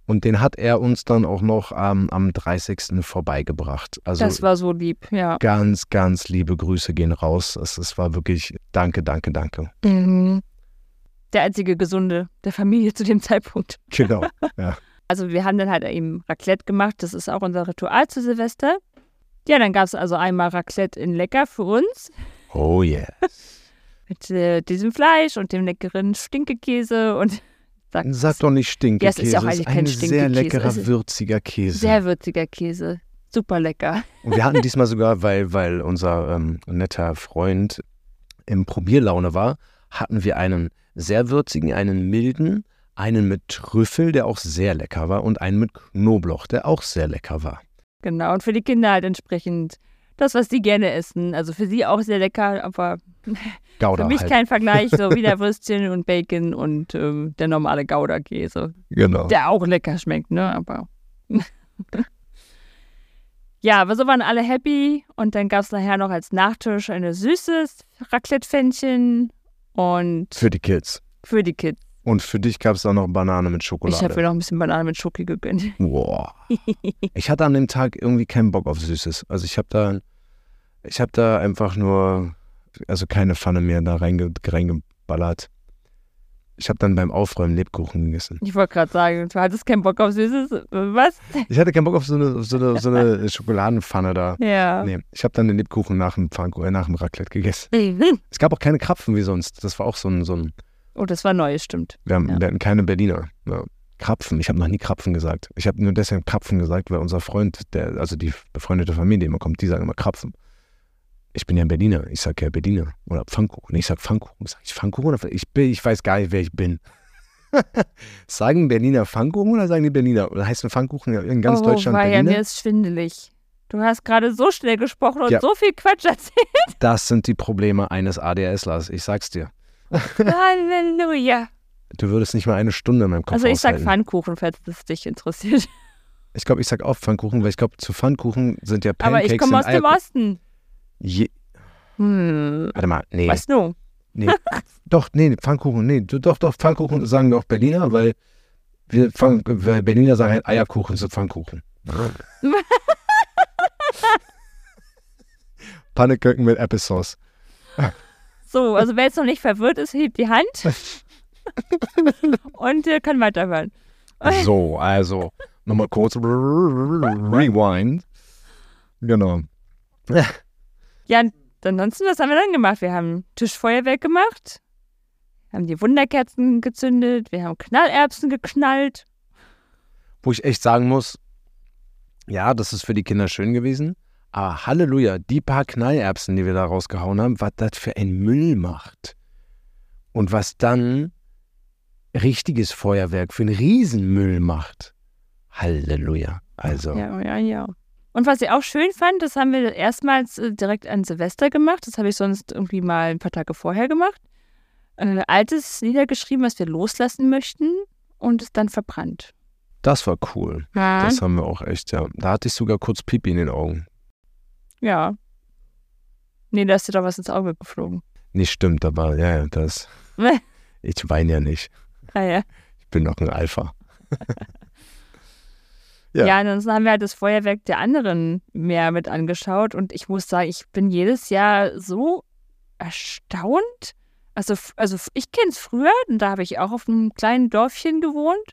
Und den hat er uns dann auch noch ähm, am 30. vorbeigebracht. Also das war so lieb, ja. ganz, ganz liebe Grüße gehen raus. Es, es war wirklich danke, danke, danke. Mhm. Der einzige Gesunde der Familie zu dem Zeitpunkt. Genau, ja. Also wir haben dann halt eben Raclette gemacht. Das ist auch unser Ritual zu Silvester. Ja, dann gab es also einmal Raclette in Lecker für uns. Oh yeah. Mit äh, diesem Fleisch und dem leckeren Stinkekäse und Sag, Sag doch nicht Stinkekäse. Ja, es ist ja auch eigentlich kein ein sehr Stinkekäse. leckerer, würziger Käse. sehr würziger Käse. Super lecker. Und wir hatten diesmal sogar, weil, weil unser ähm, netter Freund im Probierlaune war, hatten wir einen sehr würzigen, einen milden, einen mit Trüffel, der auch sehr lecker war, und einen mit Knoblauch, der auch sehr lecker war. Genau. Und für die Kinder halt entsprechend das, was sie gerne essen. Also für sie auch sehr lecker, aber Gouda für mich halt. kein Vergleich. So wieder Würstchen und Bacon und ähm, der normale Gouda-Käse. Genau. Der auch lecker schmeckt, ne? Aber. ja, aber so waren alle happy. Und dann gab es nachher noch als Nachtisch ein süßes Raclette-Pfännchen und Für die Kids. für die Kids. Und für dich gab es auch noch Banane mit Ich Schokolade. habe mir noch ein bisschen Banane mit Schoki gegönnt. Boah. Ich hatte an dem Tag irgendwie keinen Bock auf Süßes. Also ich habe da, ich habe da einfach nur, also keine Pfanne mehr da reinge, reingeballert. Ich habe dann beim Aufräumen Lebkuchen gegessen. Ich wollte gerade sagen, du hattest keinen Bock auf Süßes. Was? Ich hatte keinen Bock auf so eine, so eine, so eine Schokoladenpfanne da. Ja. Nee, ich habe dann den Lebkuchen nach dem, Pfannkuchen, äh, nach dem Raclette gegessen. Es gab auch keine Krapfen wie sonst. Das war auch so ein, so ein Oh, das war neu, stimmt. wir, haben, Ja. wir hatten keine Berliner. Ja. Krapfen, ich habe noch nie Krapfen gesagt. Ich habe nur deshalb Krapfen gesagt, weil unser Freund, der, also die befreundete Familie, die immer kommt, die sagen immer Krapfen. Ich bin ja ein Berliner, ich sage ja Berliner oder Pfannkuchen. Ich sage Pfannkuchen. Sag ich Pfannkuchen oder ich, bin, ich weiß gar nicht, wer ich bin. sagen Berliner Pfannkuchen oder sagen die Berliner? Oder heißt ein Pfannkuchen in ganz oh, Deutschland war ja, Berliner? mir ist schwindelig. Du hast gerade so schnell gesprochen und Ja. so viel Quatsch erzählt. Das sind die Probleme eines ADSlers, ich sag's dir. Halleluja. Du würdest nicht mal eine Stunde in meinem Kopf Also ich sag aushalten. Pfannkuchen, falls das dich interessiert. Ich glaube, ich sag auch Pfannkuchen, weil ich glaube, zu Pfannkuchen sind ja Aber Pancakes ich komme aus dem. Osten. Je, Hm. warte mal, nee. Weißt du? Nee, doch, nee, Pfannkuchen, nee, du- doch, doch, Pfannkuchen sagen wir auch Berliner, weil wir Pfann, weil Berliner sagen halt Eierkuchen zu Pfannkuchen. Pannekuchen mit Applesauce. So, also wer jetzt noch nicht verwirrt ist, hebt die Hand und äh, kann weiterhören. So, also, nochmal kurz rewind. Genau. Ja, und ansonsten, was haben wir dann gemacht? Wir haben Tischfeuerwerk gemacht, haben die Wunderkerzen gezündet, wir haben Knallerbsen geknallt. Wo ich echt sagen muss, ja, das ist für die Kinder schön gewesen, aber Halleluja, die paar Knallerbsen, die wir da rausgehauen haben, was das für ein Müll macht. Und was dann richtiges Feuerwerk für einen Riesenmüll macht. Halleluja. Also, Ja, ja, ja. Und was ich auch schön fand, das haben wir erstmals äh, direkt an Silvester gemacht. Das habe ich sonst irgendwie mal ein paar Tage vorher gemacht. Ein altes niedergeschrieben, was wir loslassen möchten und es dann verbrannt. das war cool. Ja. Das haben wir auch echt, ja. Da hatte ich sogar kurz Pipi in den Augen. Ja. Nee, da ist dir doch was ins Auge geflogen. Nicht stimmt, aber ja, ja, das. Ich weine ja nicht. Ah, ja. Ich bin noch ein Alpha. Ja. Ja. ansonsten haben wir halt das Feuerwerk der anderen mehr mit angeschaut und ich muss sagen, ich bin jedes Jahr so erstaunt. Also, also ich kenne es früher, und da habe ich auch auf einem kleinen Dörfchen gewohnt.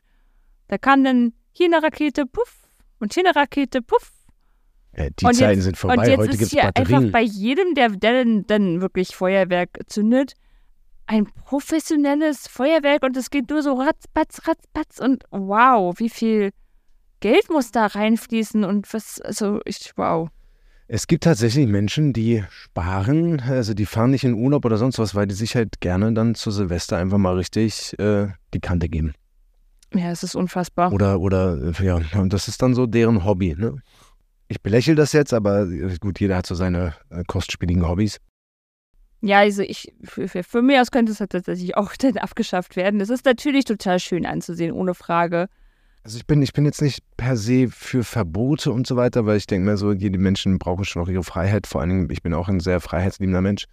Da kam dann hier eine Rakete, puff, und hier eine Rakete, puff. Äh, die Und jetzt- Zeiten sind vorbei. und jetzt Heute ist gibt es einfach Batterien. bei jedem, der, der dann, dann wirklich Feuerwerk zündet, ein professionelles Feuerwerk und es geht nur so ratzbatz, ratzbatz und wow, wie viel Geld muss da reinfließen und was, also ich, wow. Es gibt tatsächlich Menschen, die sparen, also die fahren nicht in Urlaub oder sonst was, weil die sich halt gerne dann zu Silvester einfach mal richtig äh, die Kante geben. Ja, es ist unfassbar. Oder, oder, äh, ja, und das ist dann so deren Hobby, ne? Ich belächle das jetzt, aber äh, gut, jeder hat so seine äh, kostspieligen Hobbys. Ja, also ich, für, für, für mich aus könnte es halt tatsächlich auch dann abgeschafft werden. Das ist natürlich total schön anzusehen, ohne Frage. Also ich bin, ich bin jetzt nicht per se für Verbote und so weiter, weil ich denke mir so, die Menschen brauchen schon auch ihre Freiheit. Vor allen Dingen, ich bin auch ein sehr freiheitsliebender Mensch.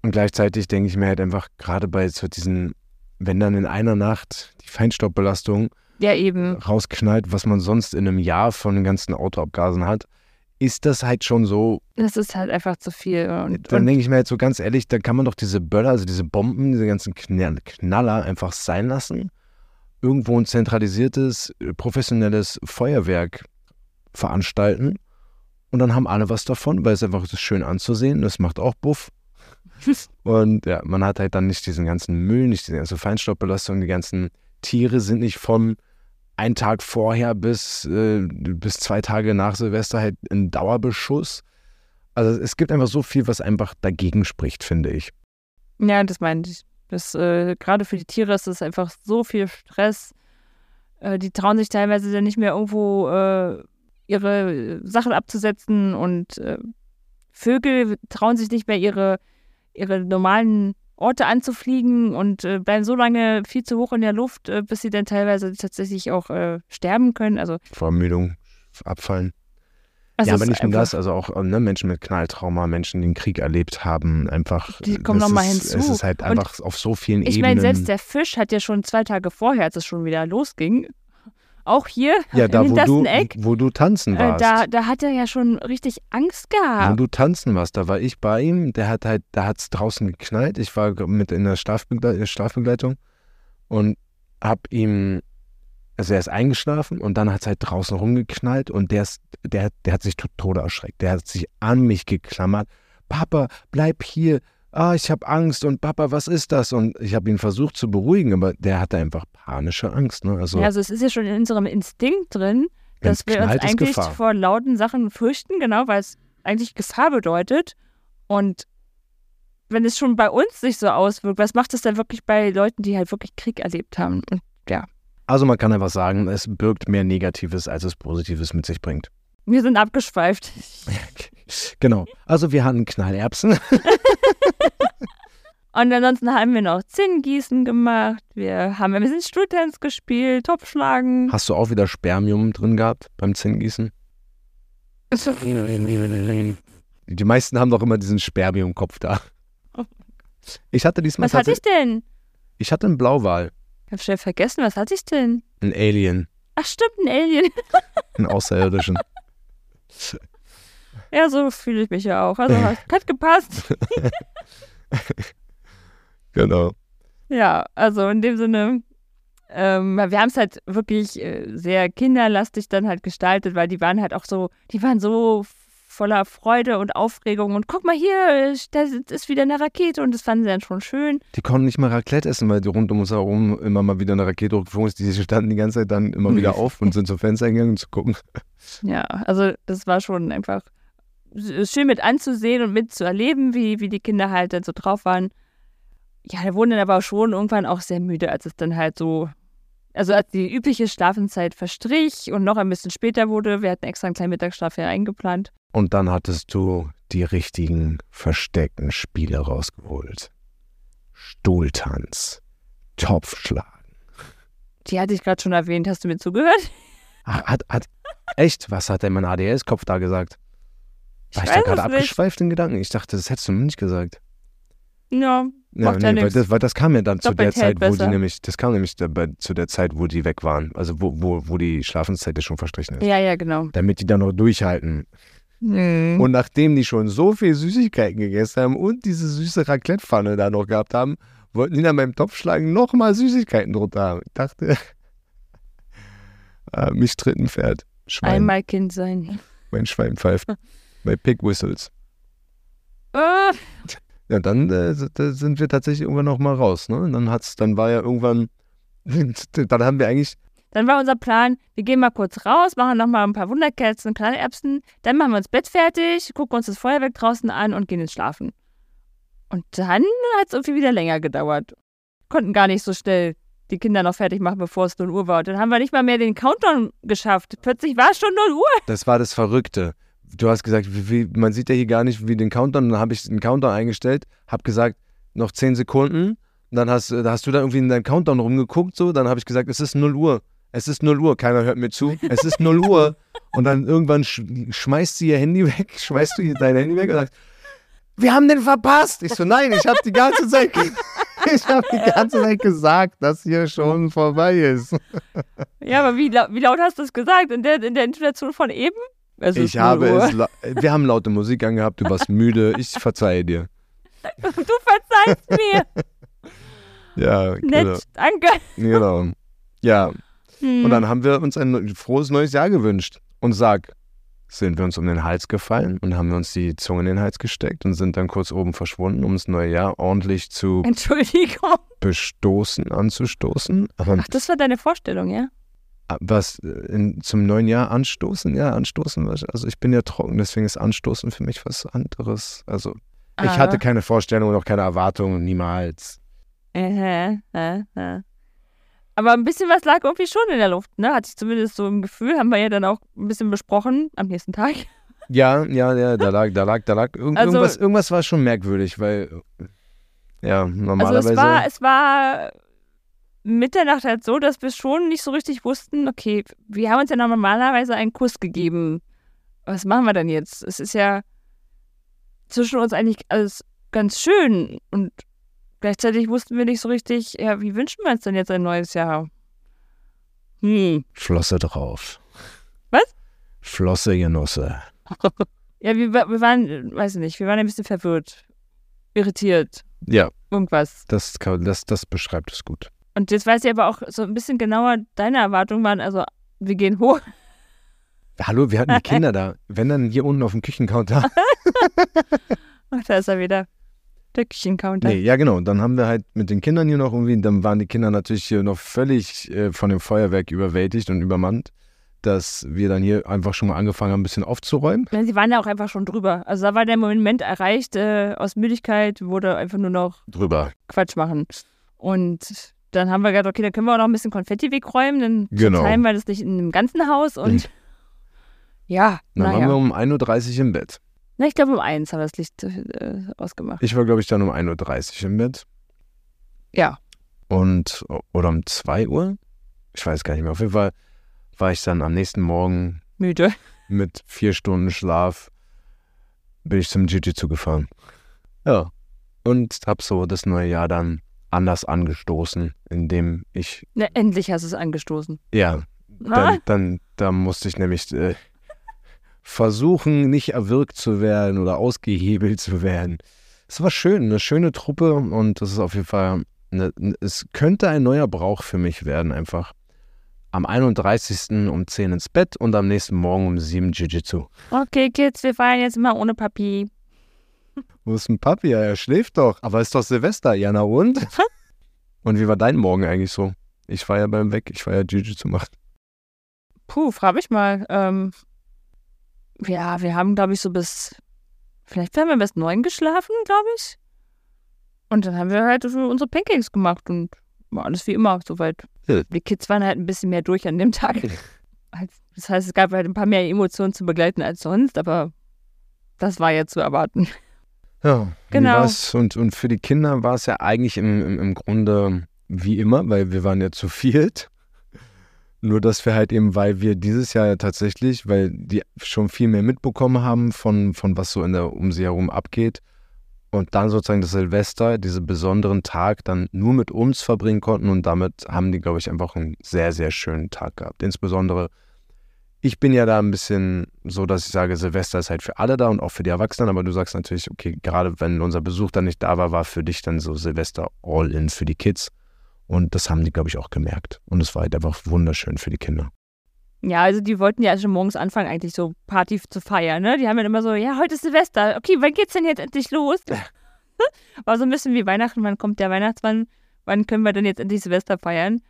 Und gleichzeitig denke ich mir halt einfach, gerade bei so diesen, wenn dann in einer Nacht die Feinstaubbelastung Ja, eben. rausknallt, was man sonst in einem Jahr von den ganzen Autoabgasen hat, ist das halt schon so. Das ist halt einfach zu viel. Und, Dann denke ich mir halt so ganz ehrlich, da kann man doch diese Böller, also diese Bomben, diese ganzen Knall Knaller einfach sein lassen. Irgendwo ein zentralisiertes, äh, professionelles Feuerwerk veranstalten. Und dann haben alle was davon, weil es einfach ist schön anzusehen. Das macht auch Buff. Und ja, man hat halt dann nicht diesen ganzen Müll, nicht diese ganze Feinstaubbelastung, die ganzen Tiere sind nicht von ein Tag vorher bis, äh, bis zwei Tage nach Silvester halt in Dauerbeschuss. Also es gibt einfach so viel, was einfach dagegen spricht, finde ich. ja, das meinte ich. Das, äh, gerade für die Tiere ist es einfach so viel Stress. Äh, die trauen sich teilweise dann nicht mehr irgendwo äh, ihre äh, Sachen abzusetzen und äh, Vögel trauen sich nicht mehr ihre, ihre normalen Orte anzufliegen und äh, bleiben so lange viel zu hoch in der Luft, äh, bis sie dann teilweise tatsächlich auch äh, sterben können. Also, Vermüdung, abfallen. also ja, aber nicht nur das, also auch ne, Menschen mit Knalltrauma, Menschen, die den Krieg erlebt haben, einfach. Die kommen das noch mal ist, hinzu. Es ist halt Und einfach auf so vielen Ich Ebenen. meine, selbst der Fisch hat ja schon zwei Tage vorher, als es schon wieder losging, auch hier ja, da im wo du, hintersten Eck, wo du tanzen äh, warst. da, da hat er ja schon richtig Angst Wo gehabt. du tanzen warst, da war ich bei ihm, der hat halt, da hat es draußen geknallt. Ich war mit in der Schlafbegle Schlafbegleitung und hab ihm, also er ist eingeschlafen und dann hat es halt draußen rumgeknallt und der, ist, der, der hat sich Tode erschreckt. Der hat sich an mich geklammert. Papa, bleib hier. Ah, ich habe Angst und Papa, was ist das? Und ich habe ihn versucht zu beruhigen, aber der hatte einfach panische Angst. Ne? Also ja, also es ist ja schon in unserem Instinkt drin, dass wir uns eigentlich Gefahr. vor lauten Sachen fürchten, genau, weil es eigentlich Gefahr bedeutet. Und wenn es schon bei uns sich so auswirkt, was macht es dann wirklich bei Leuten, die halt wirklich Krieg erlebt haben? Und Also man kann einfach sagen, es birgt mehr Negatives, als es Positives mit sich bringt. wir sind abgeschweift. Genau. Also wir hatten Knallerbsen. Und ansonsten haben wir noch Zinngießen gemacht, wir haben ein bisschen Stuhltanz gespielt, Topfschlagen. Hast du auch wieder Spermium drin gehabt beim Zinngießen? Die meisten haben doch immer diesen Spermiumkopf da. Ich hatte diesmal Was hatte ich denn? ich hatte einen Blauwal, Ich hab schnell vergessen, was hatte ich denn? einen Alien, Ach stimmt, ein Alien. einen Außerirdischen. Ja, so fühle ich mich ja auch. Also hat, gepasst. Genau. Ja, also in dem Sinne, ähm, wir haben es halt wirklich äh, sehr kinderlastig dann halt gestaltet, weil die waren halt auch so, die waren so voller Freude und Aufregung und guck mal hier, da ist wieder eine Rakete und das fanden sie dann schon schön. Die konnten nicht mal Raclette essen, weil die rund um uns herum immer mal wieder eine Rakete hochgeflogen ist. Die standen die ganze Zeit dann immer wieder auf und sind zum Fenster gegangen, zu gucken. Ja, also das war schon einfach schön mit anzusehen und mitzuerleben, wie, wie die Kinder halt dann so drauf waren. Ja, da wurden dann aber schon irgendwann auch sehr müde, als es dann halt so, also als die übliche Schlafenszeit verstrich und noch ein bisschen später wurde. Wir hatten extra einen kleinen Mittagsschlaf hier eingeplant. Und dann hattest du die richtigen versteckten Spiele rausgeholt. Stuhltanz, Topfschlagen. Die hatte ich gerade schon erwähnt. Hast du mir zugehört? Ah, Hat, hat, echt, was hat denn mein ADS-Kopf da gesagt? Ich War ich da weiß gerade abgeschweift in Gedanken? Ich dachte, das hättest du mir nicht gesagt. Ja, Macht ja weil das, weil das kam ja dann zu der Zeit, wo die nämlich, das kam nämlich dabei, zu der Zeit, wo die weg waren. Also wo, wo, wo die Schlafenszeit ja schon verstrichen ist. ja, ja, genau. Damit die dann noch durchhalten. Hm. Und nachdem die schon so viel Süßigkeiten gegessen haben und diese süße Raclette-Pfanne da noch gehabt haben, wollten die dann beim Topfschlagen nochmal Süßigkeiten drunter haben. Ich dachte, ah, mich tritt ein Pferd. Schwein. Einmal Kind sein. Mein Schwein pfeift. Bei Pig Whistles. Äh, Ja, dann äh, sind wir tatsächlich irgendwann noch mal raus. Ne? Und dann hat's, dann war ja irgendwann, dann haben wir eigentlich, Dann war unser Plan, wir gehen mal kurz raus, machen nochmal ein paar Wunderkerzen, kleine Erbsen, dann machen wir uns Bett fertig, gucken uns das Feuerwerk draußen an und gehen ins Schlafen. Und dann hat es irgendwie wieder länger gedauert. Konnten gar nicht so schnell die Kinder noch fertig machen, bevor es 0 Uhr war. Und dann haben wir nicht mal mehr den Countdown geschafft. Plötzlich war es schon 0 Uhr. das war das Verrückte. Du hast gesagt, wie, man sieht ja hier gar nicht wie den Countdown. Dann habe ich den Countdown eingestellt, habe gesagt, noch 10 Sekunden. Und dann hast, da hast du da irgendwie in deinem Countdown rumgeguckt, so. Dann habe ich gesagt, es ist 0 Uhr. Es ist 0 Uhr. Keiner hört mir zu. Es ist 0 Uhr. Und dann irgendwann sch schmeißt sie ihr Handy weg, schmeißt du dein Handy weg und sagst, wir haben den verpasst. Ich so, nein, ich habe die ganze Zeit, ich habe die ganze Zeit gesagt, dass hier schon vorbei ist. Ja, aber wie, wie laut hast du es gesagt? In der, in der Intonation von eben? Es Ich habe 0 Uhr. es, wir haben laute Musik angehabt, du warst müde, ich verzeihe dir. Du verzeihst mir. Ja, genau. Nett, danke. genau. Ja, Hm. und dann haben wir uns ein frohes neues Jahr gewünscht. Und sag, sind wir uns um den Hals gefallen und haben wir uns die Zunge in den Hals gesteckt und sind dann kurz oben verschwunden, um das neue Jahr ordentlich zu Entschuldigung. bestoßen, anzustoßen. Aber Ach, das war deine Vorstellung, ja? Was äh, in, zum neuen Jahr anstoßen? Ja, anstoßen. Also ich bin ja trocken, deswegen ist Anstoßen für mich was anderes. Also ich Ah. hatte keine Vorstellung und auch keine Erwartungen, niemals. Äh, äh, äh. Aber ein bisschen was lag irgendwie schon in der Luft, ne? Hatte ich zumindest so im Gefühl, haben wir ja dann auch ein bisschen besprochen am nächsten Tag. Ja, ja, ja, da lag, da lag, da lag irgend, Also- irgendwas, irgendwas war schon merkwürdig, weil ja, Also normalerweise. es war, es war Mitternacht halt so, dass wir schon nicht so richtig wussten, okay, wir haben uns ja normalerweise einen Kuss gegeben. Was machen wir denn jetzt? Es ist ja zwischen uns eigentlich alles ganz schön und gleichzeitig wussten wir nicht so richtig, ja, wie wünschen wir uns denn jetzt ein neues Jahr? Hm. Flosse drauf. Was? Flosse Genosse. Ja, wir, wir waren, weiß ich nicht, wir waren ein bisschen verwirrt, irritiert, Ja, irgendwas. das, das, das beschreibt es gut. Und jetzt weiß ich aber auch so ein bisschen genauer, deine Erwartungen waren, also wir gehen hoch. Hallo, wir hatten die Kinder da. Wenn dann hier unten auf dem Küchencounter. Ach, da ist er wieder. Der Küchencounter. Nee, ja genau. Dann haben wir halt mit den Kindern hier noch irgendwie, dann waren die Kinder natürlich hier noch völlig äh, von dem Feuerwerk überwältigt und übermannt, dass wir dann hier einfach schon mal angefangen haben, ein bisschen aufzuräumen. Ja, Sie waren ja auch einfach schon drüber. Also da war der Moment erreicht, äh, aus Müdigkeit wurde einfach nur noch Drüber. Quatsch machen. Und dann haben wir gedacht, okay, dann können wir auch noch ein bisschen Konfetti wegräumen, dann Genau. verteilen wir das nicht in dem ganzen Haus und ja, Dann waren wir naja. um 1.30 Uhr im Bett. Na, ich glaube um eins haben wir das Licht äh, ausgemacht. Ich war, glaube ich, dann um 1.30 Uhr im Bett. Ja. Und, oder um 2 Uhr? Ich weiß gar nicht mehr. Auf jeden Fall war ich dann am nächsten Morgen Müde. mit vier Stunden Schlaf, bin ich zum Jiu-Jitsu gefahren. Ja. Und hab so das neue Jahr dann anders angestoßen, indem ich, Na, endlich hast du es angestoßen. ja, dann, dann da musste ich nämlich äh, versuchen, nicht erwürgt zu werden oder ausgehebelt zu werden. Es war schön, eine schöne Truppe und das ist auf jeden Fall, eine, es könnte ein neuer Brauch für mich werden, einfach am 31. um 10 ins Bett und am nächsten Morgen um 7 Jiu-Jitsu. okay, Kids, wir feiern jetzt mal ohne Papi. Wo ist ein Papi? Ja, er schläft doch. Aber ist doch Silvester. Ja, na und? und wie war dein Morgen eigentlich so? Ich war ja beim Weg, ich war ja Jiu-Jitsu machen. Puh, frage ich mal. Ähm, ja, wir haben, glaube ich, so bis, vielleicht haben wir bis neun geschlafen, glaube ich. Und dann haben wir halt so unsere Pancakes gemacht und war alles wie immer soweit. Ja. Die Kids waren halt ein bisschen mehr durch an dem Tag. Das heißt, es gab halt ein paar mehr Emotionen zu begleiten als sonst, aber das war ja zu erwarten. Ja, Genau. Und, und für die Kinder war es ja eigentlich im, im, im Grunde wie immer, weil wir waren ja zu viert. Nur, dass wir halt eben, weil wir dieses Jahr ja tatsächlich, weil die schon viel mehr mitbekommen haben von, von was so in der, um sie herum abgeht und dann sozusagen das Silvester, diesen besonderen Tag, dann nur mit uns verbringen konnten und damit haben die, glaube ich, einfach einen sehr, sehr schönen Tag gehabt. Insbesondere, ich bin ja da ein bisschen so, dass ich sage, Silvester ist halt für alle da und auch für die Erwachsenen, aber du sagst natürlich, okay, gerade wenn unser Besuch dann nicht da war, war für dich dann so Silvester All-In für die Kids. Und das haben die, glaube ich, auch gemerkt. Und es war halt einfach wunderschön für die Kinder. Ja, also die wollten ja schon morgens anfangen, eigentlich so Party zu feiern, ne? Die haben dann immer so, ja, heute ist Silvester. Okay, wann geht's denn jetzt endlich los? War so ein bisschen wie Weihnachten, wann kommt der Weihnachtsmann? Wann können wir denn jetzt endlich Silvester feiern?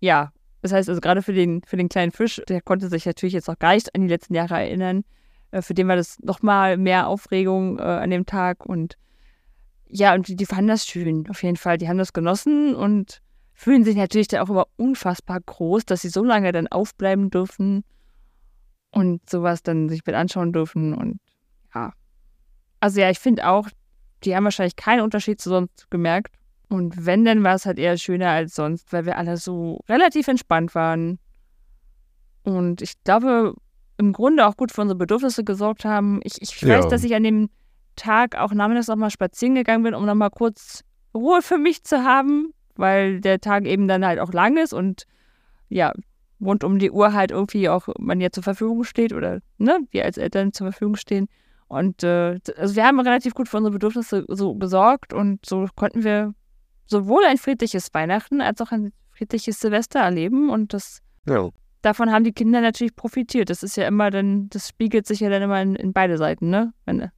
Ja, das heißt also gerade für den, für den kleinen Fisch, der konnte sich natürlich jetzt noch gar nicht an die letzten Jahre erinnern. Äh, Für den war das nochmal mehr Aufregung äh, an dem Tag und ja, und die, die fanden das schön, auf jeden Fall. Die haben das genossen und fühlen sich natürlich dann auch immer unfassbar groß, dass sie so lange dann aufbleiben dürfen und sowas dann sich mit anschauen dürfen und ja. Also ja, ich finde auch, die haben wahrscheinlich keinen Unterschied zu sonst gemerkt. Und wenn, dann war es halt eher schöner als sonst, weil wir alle so relativ entspannt waren. Und ich glaube, im Grunde auch gut für unsere Bedürfnisse gesorgt haben. Ich, ich weiß, Ja. dass ich an dem Tag auch nachmittags noch mal spazieren gegangen bin, um noch mal kurz Ruhe für mich zu haben, weil der Tag eben dann halt auch lang ist und ja, rund um die Uhr halt irgendwie auch man ja zur Verfügung steht oder ne, wir als Eltern zur Verfügung stehen. Und äh, also wir haben relativ gut für unsere Bedürfnisse so gesorgt und so konnten wir sowohl ein friedliches Weihnachten als auch ein friedliches Silvester erleben und das Ja. davon haben die Kinder natürlich profitiert. Das ist ja immer dann, das spiegelt sich ja dann immer in, in beide Seiten, ne? Wenn,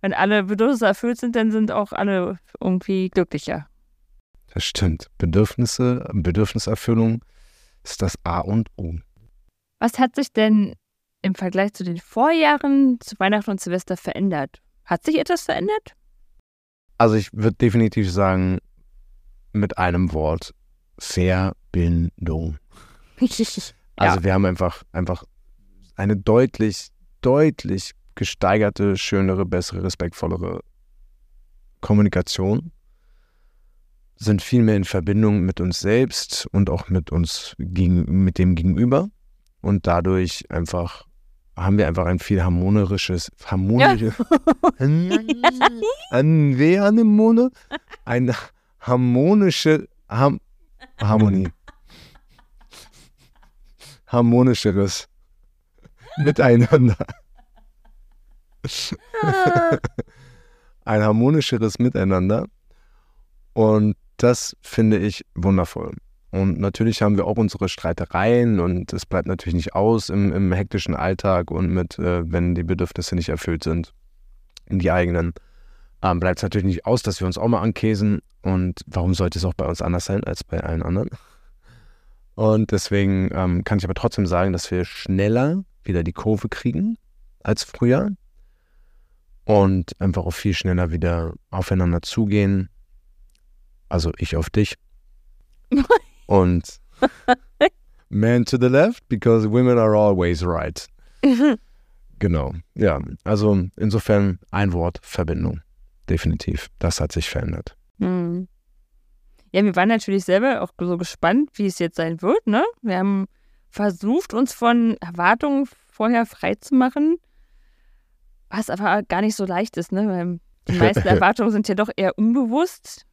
wenn alle Bedürfnisse erfüllt sind, dann sind auch alle irgendwie glücklicher. Das stimmt. Bedürfnisse, Bedürfniserfüllung ist das A und O. Was hat sich denn im Vergleich zu den Vorjahren zu Weihnachten und Silvester verändert? Hat sich etwas verändert? Also ich würde definitiv sagen, mit einem Wort, Verbindung. Also wir haben einfach, einfach eine deutlich, deutlich gesteigerte, schönere, bessere, respektvollere Kommunikation, sind viel mehr in Verbindung mit uns selbst und auch mit uns gegen, mit dem Gegenüber. Und dadurch einfach haben wir einfach ein viel harmonisches, harmonisches, ein wer Anemone? Eine harmonische Ham, Harmonie. Harmonischeres Miteinander. ein harmonischeres Miteinander. Und das finde ich wundervoll. Und natürlich haben wir auch unsere Streitereien und es bleibt natürlich nicht aus im, im hektischen Alltag und mit, äh, wenn die Bedürfnisse nicht erfüllt sind, die eigenen, ähm, bleibt es natürlich nicht aus, dass wir uns auch mal ankäsen. Und warum sollte es auch bei uns anders sein als bei allen anderen? Und deswegen ähm, kann ich aber trotzdem sagen, dass wir schneller wieder die Kurve kriegen als früher und einfach auch viel schneller wieder aufeinander zugehen. Also ich auf dich. und man to the left, because women are always right. Genau, ja. Also insofern ein Wort, Verbindung. Definitiv. Das hat sich verändert. Hm. Ja, wir waren natürlich selber auch so gespannt, wie es jetzt sein wird, ne? Wir haben versucht, uns von Erwartungen vorher frei zu machen, was aber gar nicht so leicht ist, ne? Weil die meisten Erwartungen sind ja doch eher unbewusst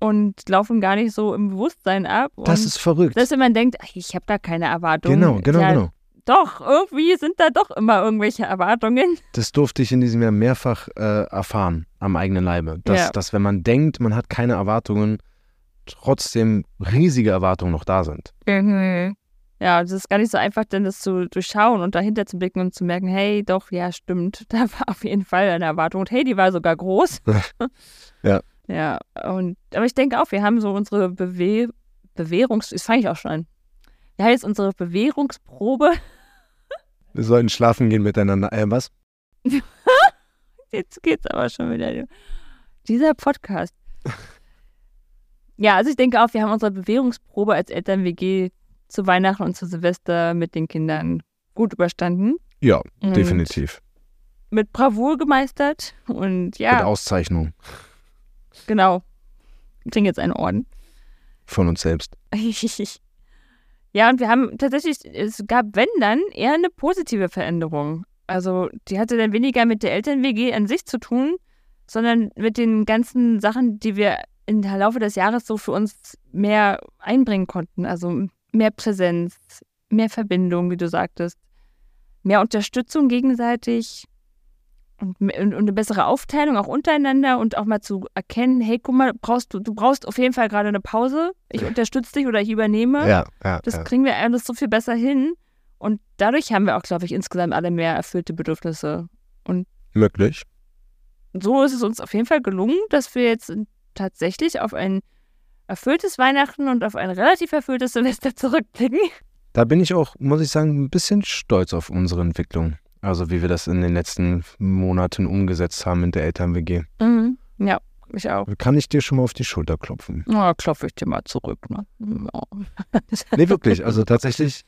und laufen gar nicht so im Bewusstsein ab. Das ist verrückt. dass wenn man denkt, ach, ich habe da keine Erwartungen. Genau, genau, ja, genau. Doch, irgendwie sind da doch immer irgendwelche Erwartungen. Das durfte ich in diesem Jahr mehrfach äh, erfahren am eigenen Leibe. Dass, Ja. dass wenn man denkt, man hat keine Erwartungen, trotzdem riesige Erwartungen noch da sind. Ja, es ist gar nicht so einfach, denn das zu durchschauen und dahinter zu blicken und zu merken, hey, doch, ja, stimmt, da war auf jeden Fall eine Erwartung und hey, die war sogar groß. Ja. Ja, und aber ich denke auch, wir haben so unsere Bewe Bewährungs... Das fange ich auch schon an. Wir haben jetzt unsere Bewährungsprobe. Wir sollten schlafen gehen miteinander. Äh, was? Jetzt geht's aber schon wieder. Dieser Podcast. Ja, also ich denke auch, wir haben unsere Bewährungsprobe als Eltern-WG zu Weihnachten und zu Silvester mit den Kindern gut überstanden. Ja, Und definitiv. Mit Bravour gemeistert. Und Mit ja, Auszeichnung genau. Wir kriegen jetzt einen Orden. von uns selbst. ja, und wir haben tatsächlich, es gab, wenn dann, eher eine positive Veränderung. Also die hatte dann weniger mit der Eltern-WG an sich zu tun, sondern mit den ganzen Sachen, die wir im Laufe des Jahres so für uns mehr einbringen konnten. Also mehr Präsenz, mehr Verbindung, wie du sagtest, mehr Unterstützung gegenseitig und, und, und eine bessere Aufteilung auch untereinander und auch mal zu erkennen, hey, guck mal, brauchst du, du brauchst auf jeden Fall gerade eine Pause. Ich unterstütze dich oder ich übernehme. Ja, ja. Das ja. kriegen wir alles so viel besser hin. Und dadurch haben wir auch, glaube ich, insgesamt alle mehr erfüllte Bedürfnisse. Möglich. So ist es uns auf jeden Fall gelungen, dass wir jetzt tatsächlich auf ein erfülltes Weihnachten und auf ein relativ erfülltes Silvester zurückblicken. Da bin ich auch, muss ich sagen, ein bisschen stolz auf unsere Entwicklung. Also wie wir das in den letzten Monaten umgesetzt haben in der Eltern-WG. Mhm. Ja, ich auch. Kann ich dir schon mal auf die Schulter klopfen? Na, klopfe ich dir mal zurück. Ne? Ja. Nee, wirklich. Also tatsächlich,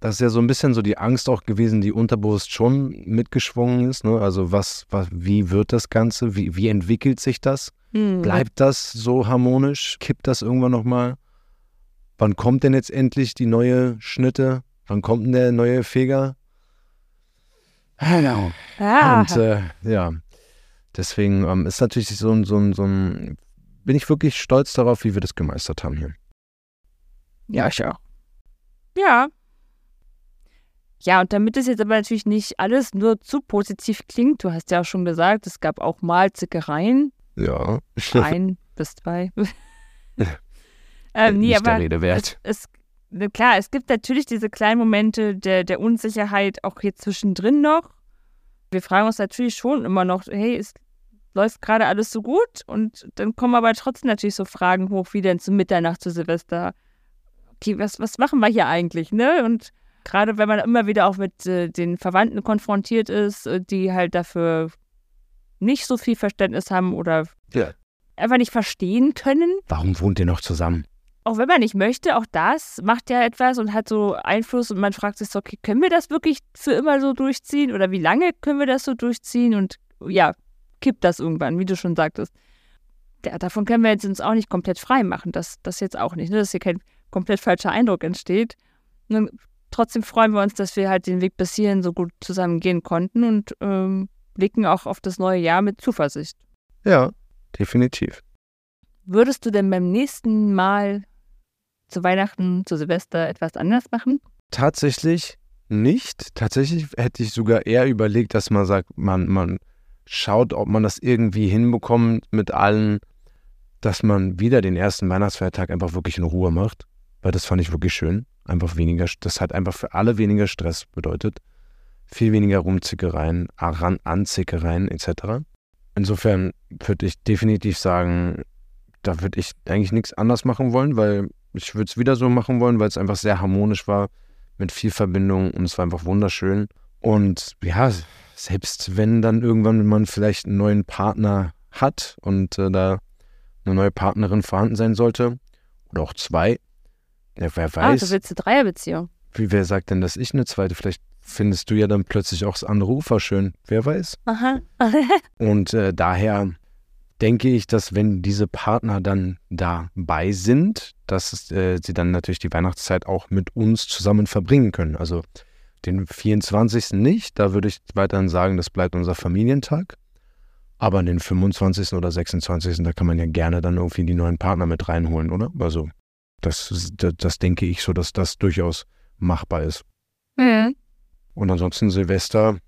das ist ja so ein bisschen so die Angst auch gewesen, die unterbewusst schon mitgeschwungen ist. Ne? Also was, was, wie wird das Ganze? Wie, wie entwickelt sich das? Hm. Bleibt das so harmonisch? Kippt das irgendwann nochmal? Wann kommt denn jetzt endlich die neue Schnitte? Wann kommt denn der neue Feger? Ja. Und äh, ja, Deswegen ähm, ist natürlich so ein, so ein, so ein, bin ich wirklich stolz darauf, wie wir das gemeistert haben hier. Ja, ich auch. Ja. Ja, und damit es jetzt aber natürlich nicht alles nur zu positiv klingt, du hast ja auch schon gesagt, es gab auch mal Zickereien. Ja. Ein bis zwei. ähm, nee, Nicht aber der Rede wert. es, es, klar, es gibt natürlich diese kleinen Momente der, der Unsicherheit auch hier zwischendrin noch. Wir fragen uns natürlich schon immer noch, hey, es läuft gerade alles so gut? Und dann kommen aber trotzdem natürlich so Fragen hoch, wie denn zu Mitternacht, zu Silvester. Okay, was, was machen wir hier eigentlich, ne? Und gerade wenn man immer wieder auch mit äh, den Verwandten konfrontiert ist, äh, die halt dafür nicht so viel Verständnis haben oder Ja. einfach nicht verstehen können, Warum wohnt ihr noch zusammen? Auch wenn man nicht möchte, auch das macht ja etwas und hat so Einfluss und man fragt sich so, okay, können wir das wirklich für immer so durchziehen oder wie lange können wir das so durchziehen und ja, kippt das irgendwann, wie du schon sagtest. Ja, davon können wir jetzt uns auch nicht komplett frei machen, das, das jetzt auch nicht, ne? dass hier kein komplett falscher Eindruck entsteht. Und trotzdem freuen wir uns, dass wir halt den Weg bis hierhin so gut zusammen gehen konnten und ähm, blicken auch auf das neue Jahr mit Zuversicht. Ja, definitiv. Würdest du denn beim nächsten Mal zu Weihnachten, zu Silvester etwas anders machen? Tatsächlich nicht. Tatsächlich hätte ich sogar eher überlegt, dass man sagt, man, man schaut, ob man das irgendwie hinbekommt mit allen, dass man wieder den ersten Weihnachtsfeiertag einfach wirklich in Ruhe macht. Weil das fand ich wirklich schön. Einfach weniger, das hat einfach für alle weniger Stress bedeutet. Viel weniger Rumzickereien, Aran Anzickereien etc. Insofern würde ich definitiv sagen, da würde ich eigentlich nichts anders machen wollen, weil ich würde es wieder so machen wollen, weil es einfach sehr harmonisch war, mit viel Verbindung und es war einfach wunderschön. Und ja, selbst wenn dann irgendwann man vielleicht einen neuen Partner hat und äh, da eine neue Partnerin vorhanden sein sollte, oder auch zwei, ja, wer Ah, weiß, du willst eine Dreierbeziehung. wie wer sagt denn, dass ich eine zweite, vielleicht findest du ja dann plötzlich auch das andere Ufer schön, wer weiß. Aha. Und äh, daher denke ich, dass wenn diese Partner dann dabei sind, dass äh, sie dann natürlich die Weihnachtszeit auch mit uns zusammen verbringen können. Also den 24. nicht, da würde ich weiterhin sagen, das bleibt unser Familientag. Aber den 25. oder 26. da kann man ja gerne dann irgendwie die neuen Partner mit reinholen, oder? Also das, das, das denke ich so, dass das durchaus machbar ist. Mhm. Und ansonsten Silvester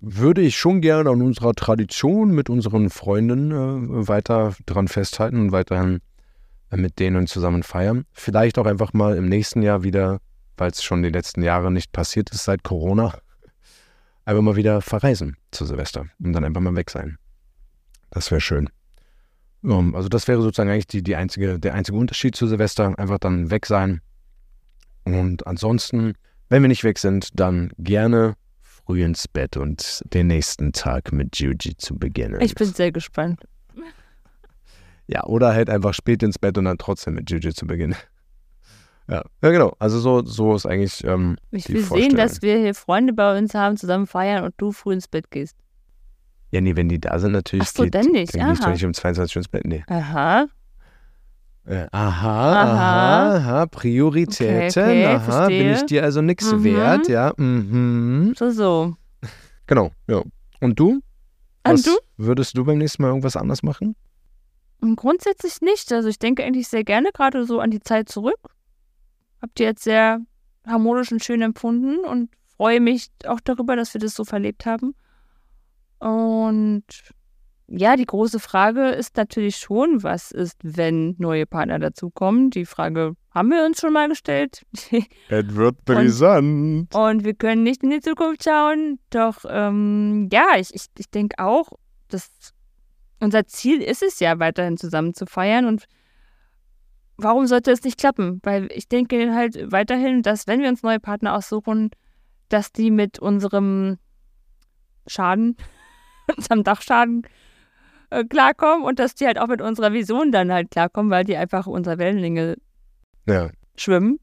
würde ich schon gerne an unserer Tradition mit unseren Freunden äh, weiter dran festhalten und weiterhin äh, mit denen zusammen feiern. Vielleicht auch einfach mal im nächsten Jahr wieder, weil es schon die letzten Jahre nicht passiert ist seit Corona, einfach mal wieder verreisen zu Silvester und dann einfach mal weg sein. Das wäre schön. Um, also das wäre sozusagen eigentlich die, die einzige, der einzige Unterschied zu Silvester, einfach dann weg sein. Und ansonsten, wenn wir nicht weg sind, dann gerne früh ins Bett und den nächsten Tag mit Juji zu beginnen. Ich bin sehr gespannt. ja, oder halt einfach spät ins Bett und dann trotzdem mit Juji zu beginnen. Ja, ja genau. Also so, so ist eigentlich ähm, Ich will sehen, dass wir hier Freunde bei uns haben, zusammen feiern und du früh ins Bett gehst. Ja, nee, wenn die da sind, natürlich Ach so, geht, dann nicht. Dann gehe ich doch Aha. nicht um 22 Uhr ins Bett. Nee. Aha. Äh, aha, Aha. aha, Prioritäten. Okay, okay, aha, bin ich verstehe. dir also nichts Mhm. wert, ja. Mhm. So, so. Genau, ja. Und du? Und Was du? Würdest du beim nächsten Mal irgendwas anders machen? Und grundsätzlich nicht. Also ich denke eigentlich sehr gerne gerade so an die Zeit zurück. Habt ihr jetzt sehr harmonisch und schön empfunden und freue mich auch darüber, dass wir das so verlebt haben. Und ja, die große Frage ist natürlich schon, was ist, wenn neue Partner dazukommen? Die Frage haben wir uns schon mal gestellt. Es wird brisant. Und wir können nicht in die Zukunft schauen. Doch ähm, ja, ich, ich, ich denke auch, dass unser Ziel ist es ja, weiterhin zusammen zu feiern. Und warum sollte es nicht klappen? Weil ich denke halt weiterhin, dass wenn wir uns neue Partner aussuchen, dass die mit unserem Schaden, unserem Dachschaden äh, klarkommen und dass die halt auch mit unserer Vision dann halt klarkommen, weil die einfach unserer Wellenlänge Ja, schwimmen.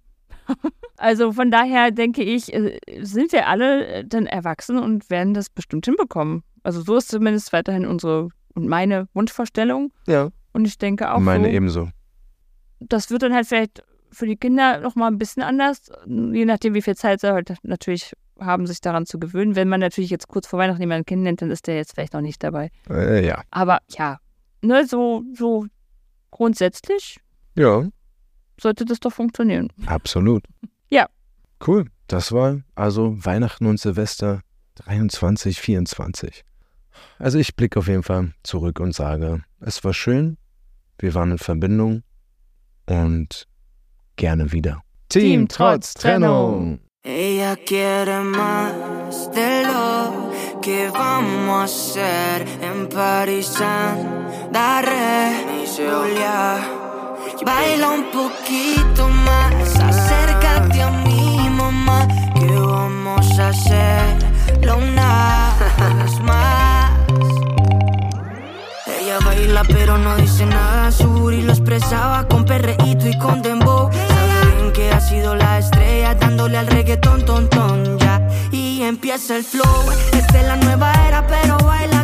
Also von daher denke ich, äh, sind wir alle äh, dann erwachsen und werden das bestimmt hinbekommen. Also so ist zumindest weiterhin unsere und meine Wunschvorstellung. ja. Und ich denke auch, Meine so, ebenso. das wird dann halt vielleicht für die Kinder nochmal ein bisschen anders, je nachdem, wie viel Zeit sie halt natürlich haben, sich daran zu gewöhnen. Wenn man natürlich jetzt kurz vor Weihnachten jemanden kennenlernt, dann ist der jetzt vielleicht noch nicht dabei. Äh, ja. Aber ja, ne, so, so grundsätzlich Ja, sollte das doch funktionieren. absolut. Ja. Cool. Das war also Weihnachten und Silvester 23, 24. Also ich blicke auf jeden Fall zurück und sage, es war schön, wir waren in Verbindung und gerne wieder. Team trotz Trennung. Ella quiere más de lo que vamos a hacer en París. Daré Julia. Baila un poquito más, acércate a mi mamá. Que vamos a hacerlo una vez más. Ella baila pero no dice nada, su booty lo expresaba con perreíto y con dembow. Que ha sido la estrella dándole al reggaetón, ton, ton, ya. Y empieza el flow, esta es la nueva era pero. Baila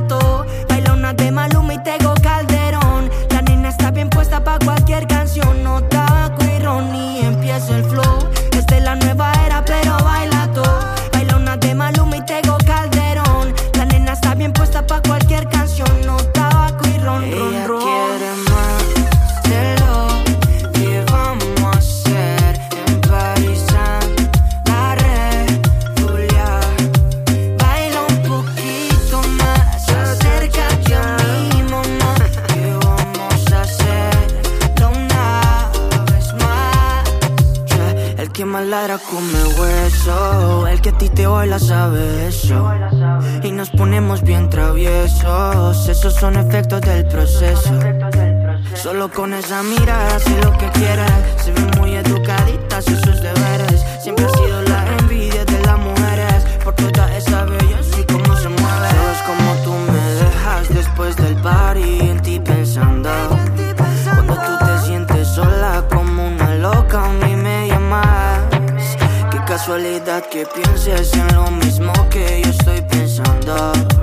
Que más ladra come hueso, el que a ti te baila sabe eso. Y nos ponemos bien traviesos, esos son efectos del proceso. Solo con esa mirada hace lo que quiere. Se ve muy educadita, hace sus deberes. Que pienses en lo mismo que yo estoy pensando.